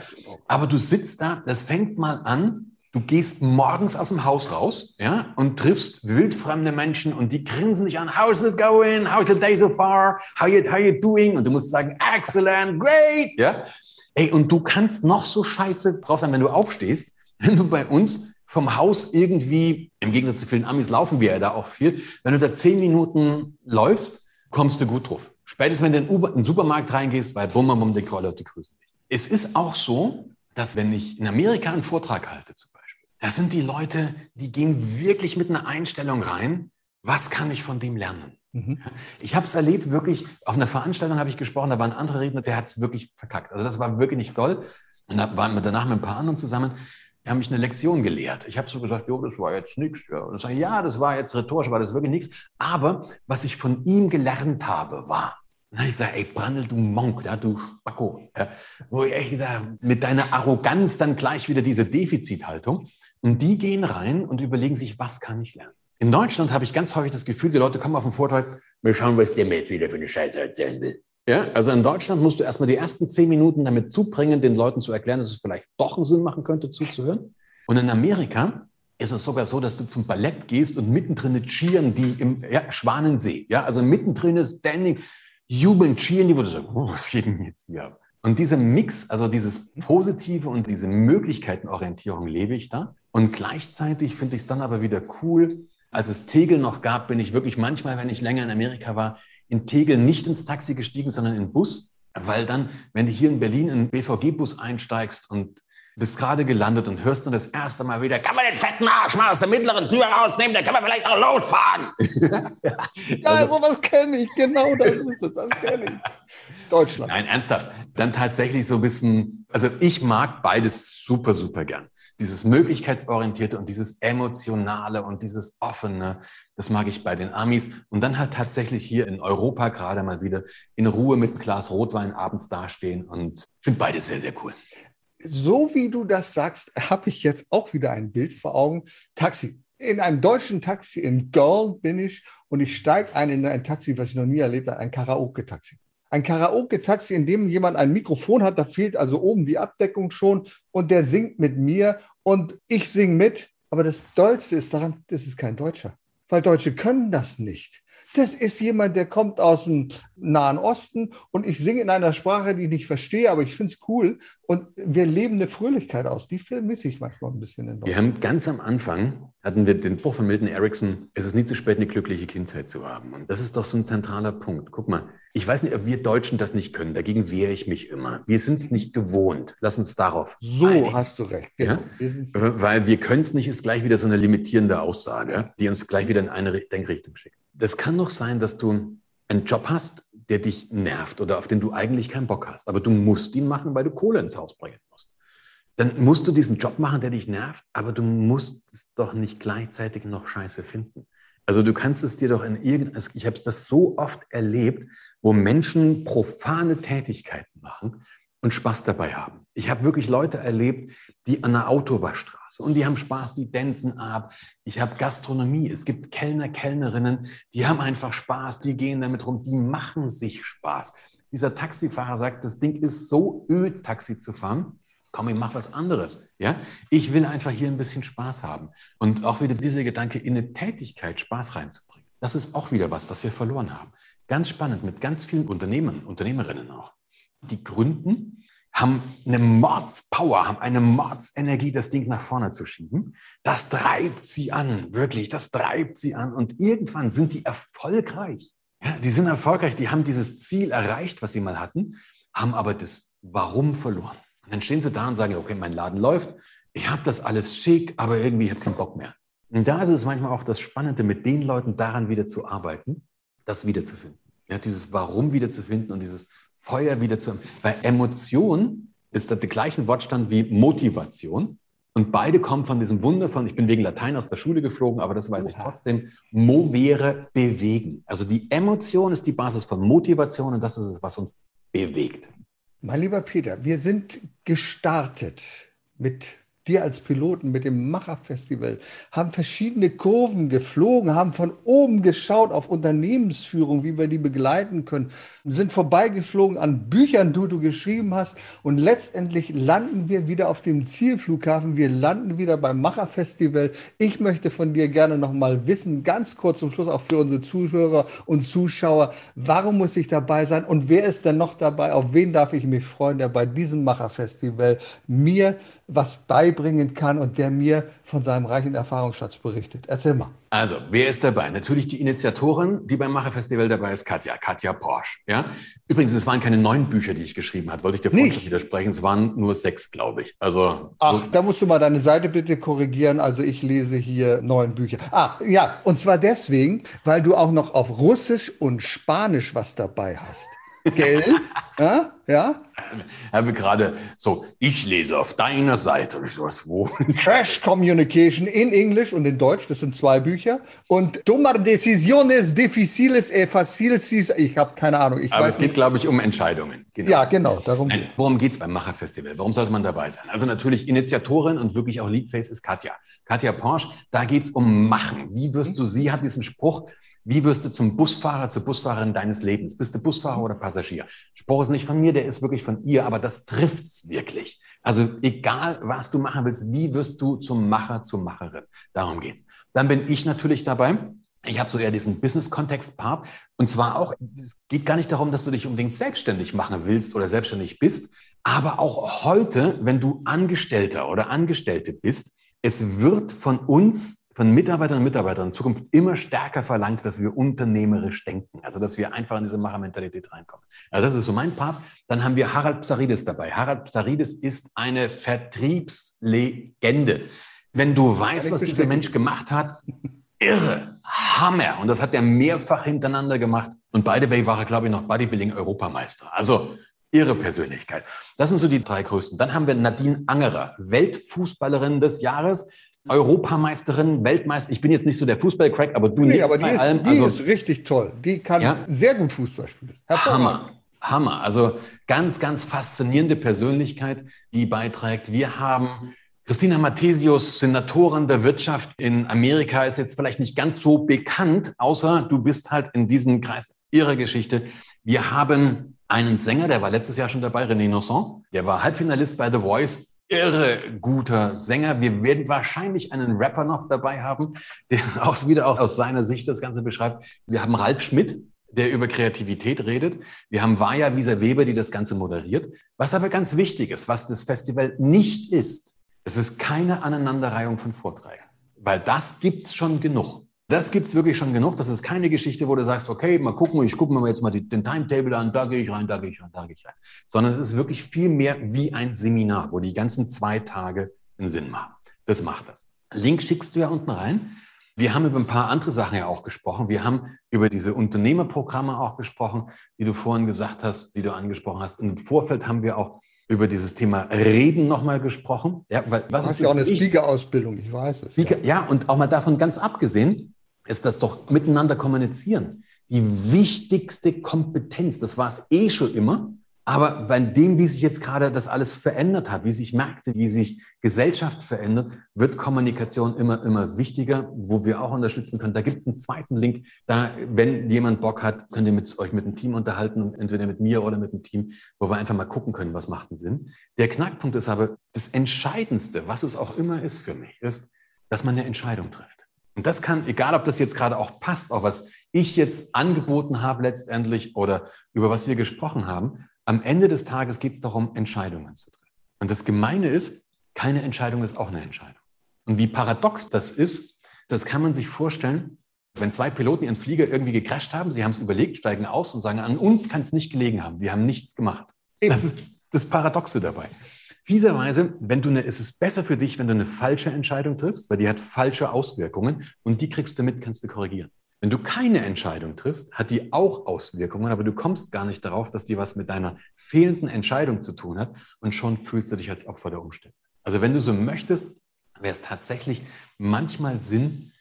Aber du sitzt da, das fängt mal an, du gehst morgens aus dem Haus raus, ja, und triffst wildfremde Menschen und die grinsen dich an, how's it going, how's the day so far, how you, how you doing? Und du musst sagen, excellent, great, ja. Ey, und du kannst noch so scheiße drauf sein, wenn du aufstehst, wenn du bei uns vom Haus irgendwie, im Gegensatz zu vielen Amis laufen wir ja da auch viel, wenn du da zehn Minuten läufst, kommst du gut drauf. Spätestens, wenn du in den Supermarkt reingehst, weil bumm, bumm, die Leute grüßen dich. Es ist auch so, dass wenn ich in Amerika einen Vortrag halte zum Beispiel, das sind die Leute, die gehen wirklich mit einer Einstellung rein, was kann ich von dem lernen? Mhm. Ich habe es erlebt, wirklich, auf einer Veranstaltung habe ich gesprochen, da war ein anderer Redner, der hat es wirklich verkackt. Also das war wirklich nicht toll. Und da waren wir danach mit ein paar anderen zusammen, die haben mich eine Lektion gelehrt. Ich habe so gesagt, jo, das war jetzt nichts. Ja. Und ich sage, ja, das war jetzt rhetorisch, war das wirklich nichts. Aber was ich von ihm gelernt habe, war, habe ich gesagt, ey, Brandl, du Monk, ja, du Spacko. Ja, wo ich echt gesagt, mit deiner Arroganz dann gleich wieder diese Defizithaltung. Und die gehen rein und überlegen sich, was kann ich lernen? In Deutschland habe ich ganz häufig das Gefühl, die Leute kommen auf den Vortrag, wir schauen, was der mir jetzt wieder für eine Scheiße erzählen will. Ja, also in Deutschland musst du erstmal die ersten zehn Minuten damit zubringen, den Leuten zu erklären, dass es vielleicht doch einen Sinn machen könnte, zuzuhören. Und in Amerika ist es sogar so, dass du zum Ballett gehst und mittendrin cheeren die im ja, Schwanensee. Ja, also mittendrin ist standing, jubeln, cheeren die, wo du sagst, oh, was geht denn jetzt hier ab? Und dieser Mix, also dieses Positive und diese Möglichkeitenorientierung lebe ich da. Und gleichzeitig finde ich es dann aber wieder cool, als es Tegel noch gab, bin ich wirklich manchmal, wenn ich länger in Amerika war, in Tegel nicht ins Taxi gestiegen, sondern in den Bus, weil dann, wenn du hier in Berlin in einen BVG-Bus einsteigst und bist gerade gelandet und hörst dann das erste Mal wieder, kann man den fetten Arsch mal aus der mittleren Tür rausnehmen, dann kann man vielleicht auch losfahren. ja, also, sowas kenne ich, genau das ist es, das kenne ich. Deutschland. Nein, ernsthaft. Dann tatsächlich so ein bisschen, also ich mag beides super, super gern dieses Möglichkeitsorientierte und dieses Emotionale und dieses Offene, das mag ich bei den Amis. Und dann halt tatsächlich hier in Europa gerade mal wieder in Ruhe mit einem Glas Rotwein abends dastehen. Und ich finde beides sehr, sehr cool. So wie du das sagst, habe ich jetzt auch wieder ein Bild vor Augen. Taxi. In einem deutschen Taxi in Girl bin ich und ich steige ein in ein Taxi, was ich noch nie erlebt habe, ein Karaoke-Taxi ein Karaoke-Taxi, in dem jemand ein Mikrofon hat, da fehlt also oben die Abdeckung schon und der singt mit mir und ich singe mit. Aber das Deutsche ist daran, das ist kein Deutscher, weil Deutsche können das nicht. Das ist jemand, der kommt aus dem Nahen Osten und ich singe in einer Sprache, die ich nicht verstehe, aber ich finde es cool. Und wir leben eine Fröhlichkeit aus. Die vermisse ich manchmal ein bisschen in. Wir haben ganz am Anfang, hatten wir den Spruch von Milton Erickson, es ist nie zu spät, eine glückliche Kindheit zu haben. Und das ist doch so ein zentraler Punkt. Guck mal, ich weiß nicht, ob wir Deutschen das nicht können. Dagegen wehre ich mich immer. Wir sind es nicht gewohnt. Lass uns darauf. So einigen. hast du recht. Genau. Ja? Wir Weil wir können es nicht, ist gleich wieder so eine limitierende Aussage, die uns gleich wieder in eine Denkrichtung schickt. Das kann doch sein, dass du einen Job hast, der dich nervt oder auf den du eigentlich keinen Bock hast. Aber du musst ihn machen, weil du Kohle ins Haus bringen musst. Dann musst du diesen Job machen, der dich nervt, aber du musst es doch nicht gleichzeitig noch scheiße finden. Also du kannst es dir doch in irgendeinem, ich habe das so oft erlebt, wo Menschen profane Tätigkeiten machen und Spaß dabei haben. Ich habe wirklich Leute erlebt, die an der Autowaschstraße und die haben Spaß, die tanzen ab. Ich habe Gastronomie, es gibt Kellner, Kellnerinnen, die haben einfach Spaß, die gehen damit rum, die machen sich Spaß. Dieser Taxifahrer sagt, das Ding ist so öd, Taxi zu fahren. Komm, ich mach was anderes. Ja, ich will einfach hier ein bisschen Spaß haben und auch wieder dieser Gedanke in eine Tätigkeit Spaß reinzubringen. Das ist auch wieder was, was wir verloren haben. Ganz spannend mit ganz vielen Unternehmern, Unternehmerinnen auch die gründen, haben eine Mordspower, haben eine Mordsenergie, das Ding nach vorne zu schieben. Das treibt sie an, wirklich, das treibt sie an. Und irgendwann sind die erfolgreich. Ja, die sind erfolgreich, die haben dieses Ziel erreicht, was sie mal hatten, haben aber das Warum verloren. Und dann stehen sie da und sagen, okay, mein Laden läuft, ich habe das alles schick, aber irgendwie habe ich keinen Bock mehr. Und da ist es manchmal auch das Spannende, mit den Leuten daran wieder zu arbeiten, das wiederzufinden. Ja, dieses Warum wiederzufinden und dieses Feuer wieder zu. Weil Emotion ist der gleiche Wortstand wie Motivation. Und beide kommen von diesem Wunder von, ich bin wegen Latein aus der Schule geflogen, aber das weiß Oha. ich trotzdem, movere, bewegen. Also die Emotion ist die Basis von Motivation und das ist es, was uns bewegt. Mein lieber Peter, wir sind gestartet mit dir als Piloten mit dem Macherfestival, haben verschiedene Kurven geflogen, haben von oben geschaut auf Unternehmensführung, wie wir die begleiten können, sind vorbeigeflogen an Büchern, die du geschrieben hast und letztendlich landen wir wieder auf dem Zielflughafen, wir landen wieder beim Macherfestival. Ich möchte von dir gerne noch mal wissen, ganz kurz zum Schluss auch für unsere Zuhörer und Zuschauer, warum muss ich dabei sein und wer ist denn noch dabei? Auf wen darf ich mich freuen, der bei diesem Macherfestival mir was beibringen kann und der mir von seinem reichen Erfahrungsschatz berichtet. Erzähl mal. Also, wer ist dabei? Natürlich die Initiatorin, die beim Macherfestival dabei ist, Katja, Katja Porsche. Ja? Übrigens, es waren keine neun Bücher, die ich geschrieben habe, wollte ich dir vorhin widersprechen. Es waren nur sechs, glaube ich. Also, Ach, da musst du mal deine Seite bitte korrigieren. Also ich lese hier neun Bücher. Ah, ja, und zwar deswegen, weil du auch noch auf Russisch und Spanisch was dabei hast. Gell? ja? Ja? Ich habe gerade so, ich lese auf deiner Seite. Ich was, wo? Crash Communication in Englisch und in Deutsch, das sind zwei Bücher. Und Tomar Decisiones Difíciles e Fáciles, ich habe keine Ahnung. Ich Aber es geht, glaube ich, um Entscheidungen. Genau. Ja, genau. Darum Nein, worum geht es beim Macherfestival? Warum sollte man dabei sein? Also natürlich Initiatorin und wirklich auch Leadface ist Katja. Katja Porsche, da geht es um Machen. Wie wirst du, sie hat diesen Spruch, wie wirst du zum Busfahrer, zur Busfahrerin deines Lebens? Bist du Busfahrer oder Passagier? Spruch ist nicht von mir, der ist wirklich von ihr, aber das trifft's wirklich. Also egal, was du machen willst, wie wirst du zum Macher, zur Macherin? Darum geht's. Dann bin ich natürlich dabei. Ich habe so eher diesen Business-Kontext-Part. Und zwar auch, es geht gar nicht darum, dass du dich unbedingt selbstständig machen willst oder selbstständig bist. Aber auch heute, wenn du Angestellter oder Angestellte bist, es wird von uns von Mitarbeitern und Mitarbeitern in Zukunft immer stärker verlangt, dass wir unternehmerisch denken. Also, dass wir einfach in diese Machermentalität reinkommen. Also, das ist so mein Part. Dann haben wir Harald Psaridis dabei. Harald Psaridis ist eine Vertriebslegende. Wenn du weißt, was dieser Mensch gemacht hat, irre, Hammer. Und das hat er mehrfach hintereinander gemacht. Und beide war er, glaube ich, noch Bodybuilding-Europameister. Also, irre Persönlichkeit. Das sind so die drei größten. Dann haben wir Nadine Angerer, Weltfußballerin des Jahres. Europameisterin, Weltmeister. Ich bin jetzt nicht so der Fußballcrack, aber du nee, aber die, ist, allem. die also, ist richtig toll. Die kann ja? sehr gut Fußball spielen. Hammer. Hammer. Also ganz, ganz faszinierende Persönlichkeit, die beiträgt. Wir haben Christina Mathesius, Senatorin der Wirtschaft in Amerika, ist jetzt vielleicht nicht ganz so bekannt, außer du bist halt in diesem Kreis ihrer Geschichte. Wir haben einen Sänger, der war letztes Jahr schon dabei, René Nosson. Der war Halbfinalist bei The Voice irre guter Sänger. Wir werden wahrscheinlich einen Rapper noch dabei haben, der auch wieder auch aus seiner Sicht das Ganze beschreibt. Wir haben Ralf Schmidt, der über Kreativität redet. Wir haben Vaja Wieser Weber, die das Ganze moderiert. Was aber ganz wichtig ist, was das Festival nicht ist, es ist keine Aneinanderreihung von Vorträgen, weil das gibt's schon genug. Das gibt's wirklich schon genug. Das ist keine Geschichte, wo du sagst, okay, mal gucken, ich gucke mir jetzt mal die, den Timetable an, da gehe ich rein, da gehe ich rein, da gehe ich rein. Sondern es ist wirklich viel mehr wie ein Seminar, wo die ganzen zwei Tage einen Sinn machen. Das macht das. Link schickst du ja unten rein. Wir haben über ein paar andere Sachen ja auch gesprochen. Wir haben über diese Unternehmerprogramme auch gesprochen, die du vorhin gesagt hast, die du angesprochen hast. Im Vorfeld haben wir auch über dieses Thema Reden nochmal gesprochen. Ja, weil was ist ja auch eine Speaker-Ausbildung, ich weiß es. Speaker, ja. ja, und auch mal davon ganz abgesehen, ist das doch miteinander kommunizieren. Die wichtigste Kompetenz, das war es eh schon immer, aber bei dem, wie sich jetzt gerade das alles verändert hat, wie sich Märkte, wie sich Gesellschaft verändert, wird Kommunikation immer, immer wichtiger, wo wir auch unterstützen können. Da gibt es einen zweiten Link. Da, wenn jemand Bock hat, könnt ihr mit, euch mit dem Team unterhalten, entweder mit mir oder mit dem Team, wo wir einfach mal gucken können, was macht einen Sinn. Der Knackpunkt ist aber, das Entscheidendste, was es auch immer ist für mich, ist, dass man eine Entscheidung trifft. Und das kann, egal ob das jetzt gerade auch passt, auch was ich jetzt angeboten habe letztendlich oder über was wir gesprochen haben, am Ende des Tages geht es darum, Entscheidungen zu treffen. Und das Gemeine ist, keine Entscheidung ist auch eine Entscheidung. Und wie paradox das ist, das kann man sich vorstellen, wenn zwei Piloten ihren Flieger irgendwie gecrasht haben, sie haben es überlegt, steigen aus und sagen, an uns kann es nicht gelegen haben, wir haben nichts gemacht. Das ist das Paradoxe dabei. Fieserweise, wenn du eine, ist es besser für dich, wenn du eine falsche Entscheidung triffst, weil die hat falsche Auswirkungen und die kriegst du mit, kannst du korrigieren. Wenn du keine Entscheidung triffst, hat die auch Auswirkungen, aber du kommst gar nicht darauf, dass die was mit deiner fehlenden Entscheidung zu tun hat und schon fühlst du dich als Opfer der Umstände. Also wenn du so möchtest, wäre es tatsächlich manchmal Sinn,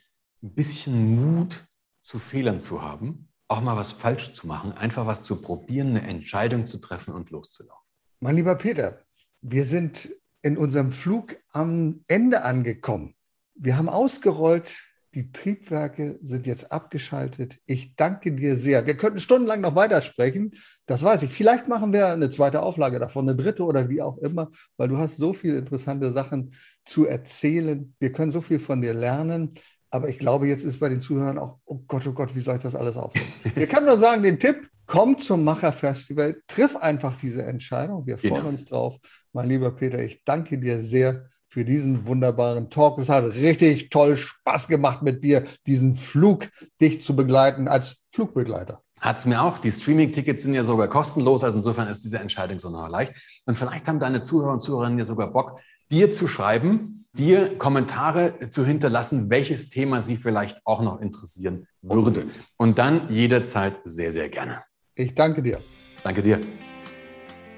ein bisschen Mut zu Fehlern zu haben, auch mal was falsch zu machen, einfach was zu probieren, eine Entscheidung zu treffen und loszulaufen. Mein lieber Peter, wir sind in unserem Flug am Ende angekommen. Wir haben ausgerollt, die Triebwerke sind jetzt abgeschaltet. Ich danke dir sehr. Wir könnten stundenlang noch weitersprechen. Das weiß ich. Vielleicht machen wir eine zweite Auflage davon, eine dritte oder wie auch immer, weil du hast so viele interessante Sachen zu erzählen. Wir können so viel von dir lernen. Aber ich glaube, jetzt ist bei den Zuhörern auch, oh Gott, oh Gott, wie soll ich das alles aufnehmen? Wir können nur sagen, den Tipp, komm zum Macherfestival, triff einfach diese Entscheidung. Wir freuen genau. uns drauf. Mein lieber Peter, ich danke dir sehr für diesen wunderbaren Talk. Es hat richtig toll Spaß gemacht mit dir, diesen Flug dich zu begleiten als Flugbegleiter. Hat es mir auch. Die Streaming-Tickets sind ja sogar kostenlos, also insofern ist diese Entscheidung so noch leicht. Und vielleicht haben deine Zuhörer und Zuhörerinnen ja sogar Bock, dir zu schreiben, dir Kommentare zu hinterlassen, welches Thema sie vielleicht auch noch interessieren würde. Und dann jederzeit sehr, sehr gerne. Ich danke dir. Danke dir.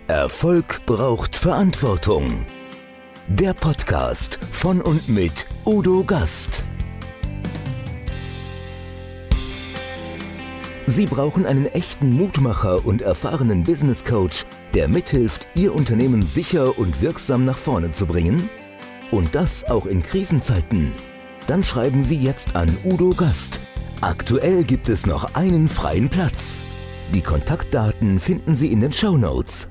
Erfolg braucht Verantwortung. Der Podcast von und mit Udo Gast. Sie brauchen einen echten Mutmacher und erfahrenen Business Coach, der mithilft, Ihr Unternehmen sicher und wirksam nach vorne zu bringen? Und das auch in Krisenzeiten? Dann schreiben Sie jetzt an Udo Gast. Aktuell gibt es noch einen freien Platz. Die Kontaktdaten finden Sie in den Show Notes.